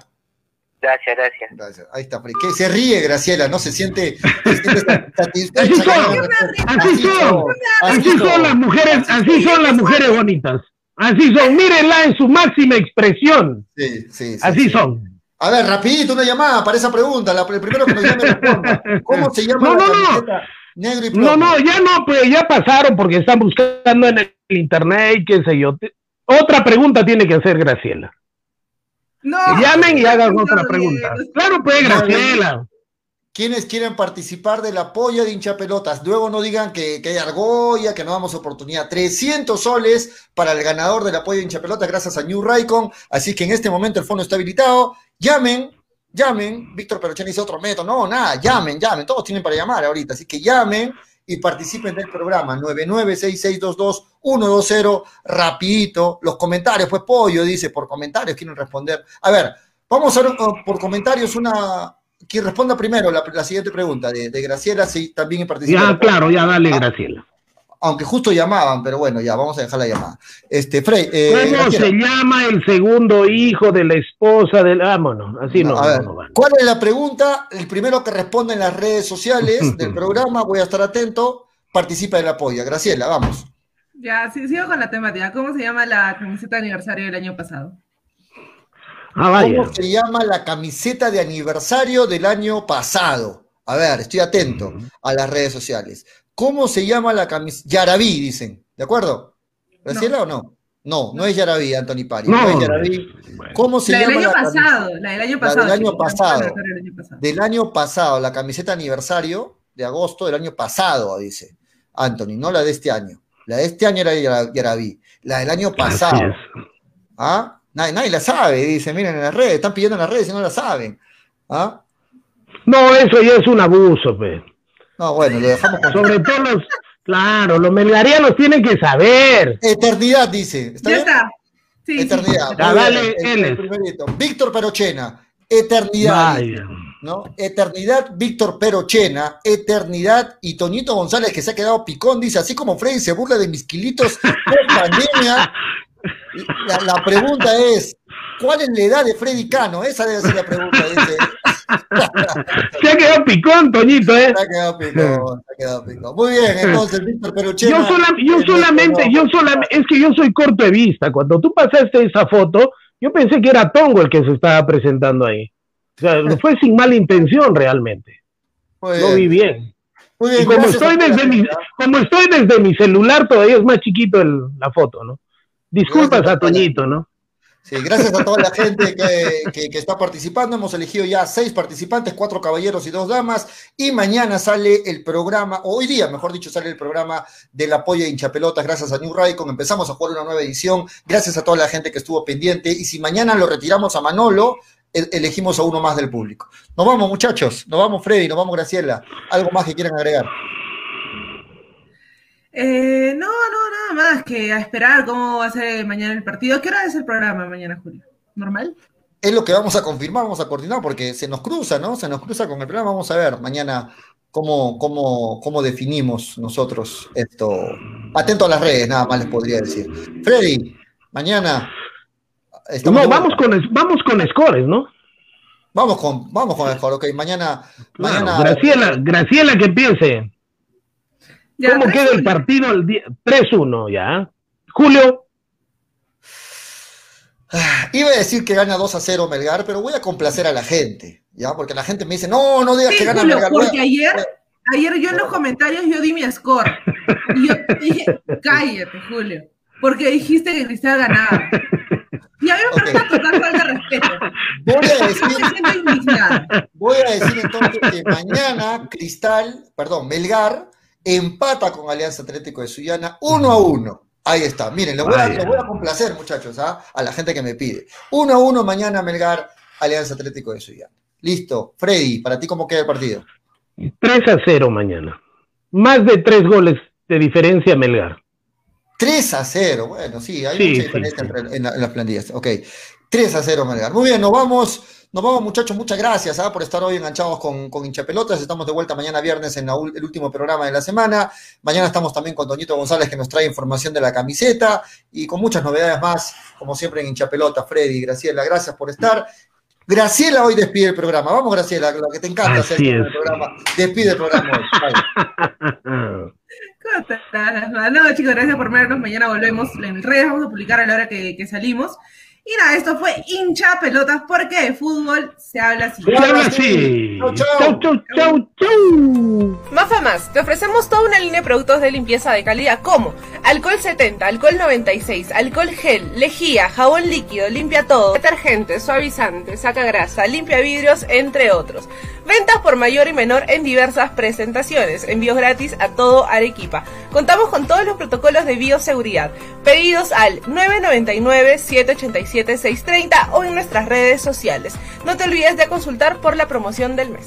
Gracias, gracias. Gracias. Ahí está. Que se ríe, Graciela, ¿no? Se siente, se siente sat- satisfecha. Así son, así son, así son las mujeres, así son las mujeres bonitas. Así son, mírenla en su máxima expresión. Sí, sí, sí, Así sí. son. A ver, rapidito una llamada para esa pregunta. La, el primero que nos llame responda. ¿Cómo se llama No, la no, no. negro y plomo? No, no, ya no, pues ya pasaron porque están buscando en el internet y qué sé yo. Otra pregunta tiene que hacer Graciela. No. Que llamen y hagan No, otra pregunta. no. Claro, pues Graciela. Quienes quieren participar de la polla de hinchapelotas, luego no digan que, que hay argolla, que no damos oportunidad. 300 soles para el ganador de la polla de hinchapelotas gracias a New Raycon. Así que en este momento el fondo está habilitado. Llamen, llamen. Víctor Perochán dice otro método. No, nada, llamen, llamen. Todos tienen para llamar ahorita. Así que llamen y participen del programa 9966222120 rapidito. Los comentarios, pues pollo dice, por comentarios quieren responder. A ver, vamos a ver uh, por comentarios una... Quien responda primero la, siguiente pregunta de, de Graciela, sí, también participa. Ya, claro, ya dale, Graciela. Aunque justo llamaban, pero bueno, ya, vamos a dejar la llamada. Este, Frey, eh, ¿Cómo Graciela, se llama el segundo hijo de la esposa del... Vámonos, así no. a ver, no, no vale. ¿cuál es la pregunta? El primero que responde en las redes sociales [laughs] del programa, voy a estar atento, participa de la polla. Graciela, vamos. Ya, sí, sigo con la temática. ¿Cómo se llama la camiseta de aniversario del año pasado? Ah, vaya. ¿Cómo se llama la camiseta de aniversario del año pasado? A ver, estoy atento a las redes sociales. ¿Cómo se llama la camiseta? Yarabí, dicen. ¿De acuerdo? ¿Graciela o no? No, no es Yarabí, Anthony Pari. No, No. es Yarabí. ¿Cómo se La del llama año la camiseta? pasado, la del año pasado. del la del año pasado. Del año pasado, la camiseta aniversario de agosto del año pasado, dice Anthony, no la de este año. La de este año era Yara- Yarabí. La del año pasado. ¿Ah? Nadie, nadie la sabe, dice, miren en las redes, están pidiendo en las redes y no la saben. ¿Ah? No, eso ya es un abuso, pues. No, bueno, lo dejamos con Sobre todo los... Claro, los melgarianos tienen que saber. Eternidad, dice. ¿Está Ya bien? está. Sí. Eternidad. Dale, el-. Víctor Perochena. Eternidad. Vaya. ¿no? Eternidad, Víctor Perochena, Eternidad y Toñito González que se ha quedado picón, dice, así como Freddy se burla de mis kilitos [laughs] pandemia, la, la pregunta es, ¿cuál es la edad de Freddy Cano? Esa debe ser la pregunta, dice. [laughs] Se ha quedado picón, Toñito, ¿eh? Se ha quedado picón, se ha quedado picón. Muy bien, entonces, Víctor Perochena. Yo, sola- yo solamente, yo solamente, es que yo soy corto de vista. Cuando tú pasaste esa foto, yo pensé que era Tongo el que se estaba presentando ahí. O sea, [laughs] fue sin mala intención realmente. muy Lo vi bien. Muy bien, Y como estoy desde mi, como estoy desde mi celular, todavía es más chiquito el- la foto, ¿no? Disculpas a Toñito, ¿no? Sí, gracias a toda la gente que, está participando. Hemos elegido ya seis participantes, cuatro caballeros y dos damas. Y mañana sale el programa, o hoy día, mejor dicho, sale el programa del apoyo de hinchapelotas. Gracias a New Raycon. Empezamos a jugar una nueva edición. Gracias a toda la gente que estuvo pendiente. Y si mañana lo retiramos a Manolo, elegimos a uno más del público. Nos vamos, muchachos. Nos vamos, Freddy. Nos vamos, Graciela. ¿Algo más que quieran agregar? Eh, no, no, nada más que a esperar cómo va a ser mañana el partido. ¿Qué hora es el programa mañana, Julio? ¿Normal? Es lo que vamos a confirmar, vamos a coordinar, porque se nos cruza, ¿no? Se nos cruza con el programa. Vamos a ver mañana cómo, cómo, cómo definimos nosotros esto. Atento a las redes, nada más les podría decir. Freddy, mañana. No, vamos con, vamos con scores, ¿no? Vamos con, vamos con el score, ok. Mañana. mañana Graciela, Graciela, que piense. ¿Cómo queda el partido el 3-1 ya? Julio. Ah, iba a decir que gana 2 a 0 Melgar, pero voy a complacer a la gente, ¿ya? Porque la gente me dice, no, no digas que gana Melgar. Porque ayer, ayer yo en los comentarios yo di mi score. Y yo [laughs] dije, cállate, Julio. Porque dijiste que Cristal ganaba. Y a mí me parece total falta de respeto. Voy a, decir, [laughs] voy a decir entonces que mañana Cristal, perdón, Melgar empata con Alianza Atlético de Sullana 1 a 1. Ahí está. Miren, lo voy, a, complacer, muchachos, ¿ah? a la gente que me pide. 1 a 1 mañana Melgar, Alianza Atlético de Sullana. Listo. Freddy, ¿para ti cómo queda el partido? 3 a 0 mañana. Más de 3 goles de diferencia Melgar. 3 a 0, bueno, sí, hay mucha diferencia En, las plantillas. Ok, 3 a 0 Melgar. Muy bien, nos vamos. Nos vamos, muchachos. Muchas gracias ¿ah? por estar hoy enganchados con, con Hinchapelotas. Estamos de vuelta mañana viernes en el último programa de la semana. Mañana estamos también con Doñito González que nos trae información de la camiseta y con muchas novedades más, como siempre en Hinchapelotas. Freddy, Graciela, gracias por estar. Graciela hoy despide el programa. Vamos, Graciela, lo que te encanta hacer el programa. Despide el programa hoy. [laughs] No, chicos, gracias por vernos. Mañana volvemos en redes. Vamos a publicar a la hora que, que salimos. Y nada, esto fue hincha pelotas porque de fútbol se habla así. Se habla así. Chau, chau, chau, chau. Más más, te ofrecemos toda una línea de productos de limpieza de calidad como alcohol 70, alcohol 96, alcohol gel, lejía, jabón líquido, limpia todo, detergente, suavizante, saca grasa, limpia vidrios, entre otros. Ventas por mayor y menor en diversas presentaciones. Envíos gratis a todo Arequipa. Contamos con todos los protocolos de bioseguridad. Pedidos al 999-787-630 o en nuestras redes sociales. No te olvides de consultar por la promoción del mes.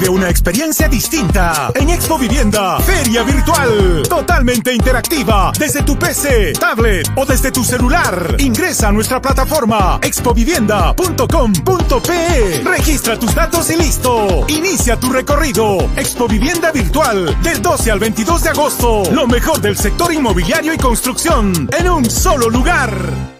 Vive una experiencia distinta en Expo Vivienda, feria virtual, totalmente interactiva, desde tu PC, tablet o desde tu celular. Ingresa a nuestra plataforma expovivienda.com.pe. Registra tus datos y listo. Inicia tu recorrido. Expo Vivienda virtual del 12 al 22 de agosto. Lo mejor del sector inmobiliario y construcción en un solo lugar.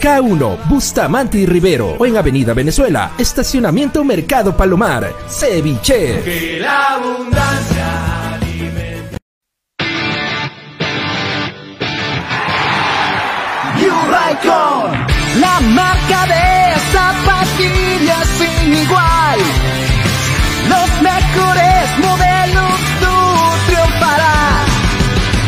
K1, Bustamante y Rivero o en Avenida Venezuela, Estacionamiento Mercado Palomar, Ceviche. Que la abundancia Raycon, la marca de zapatillas sin igual. Los mejores modelos.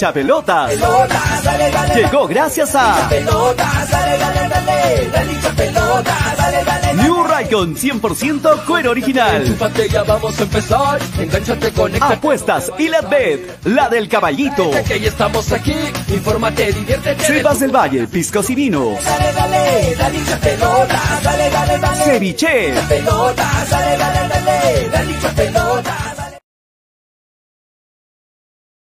Hincha pelotas. Pelotas, dale, dale. Llegó gracias a. New Raycon 100% cuero original. Apuestas y la bet, la del caballito. Que del Valle, piscos y vinos. Dale, dale, dale, dale, dale. Ceviche.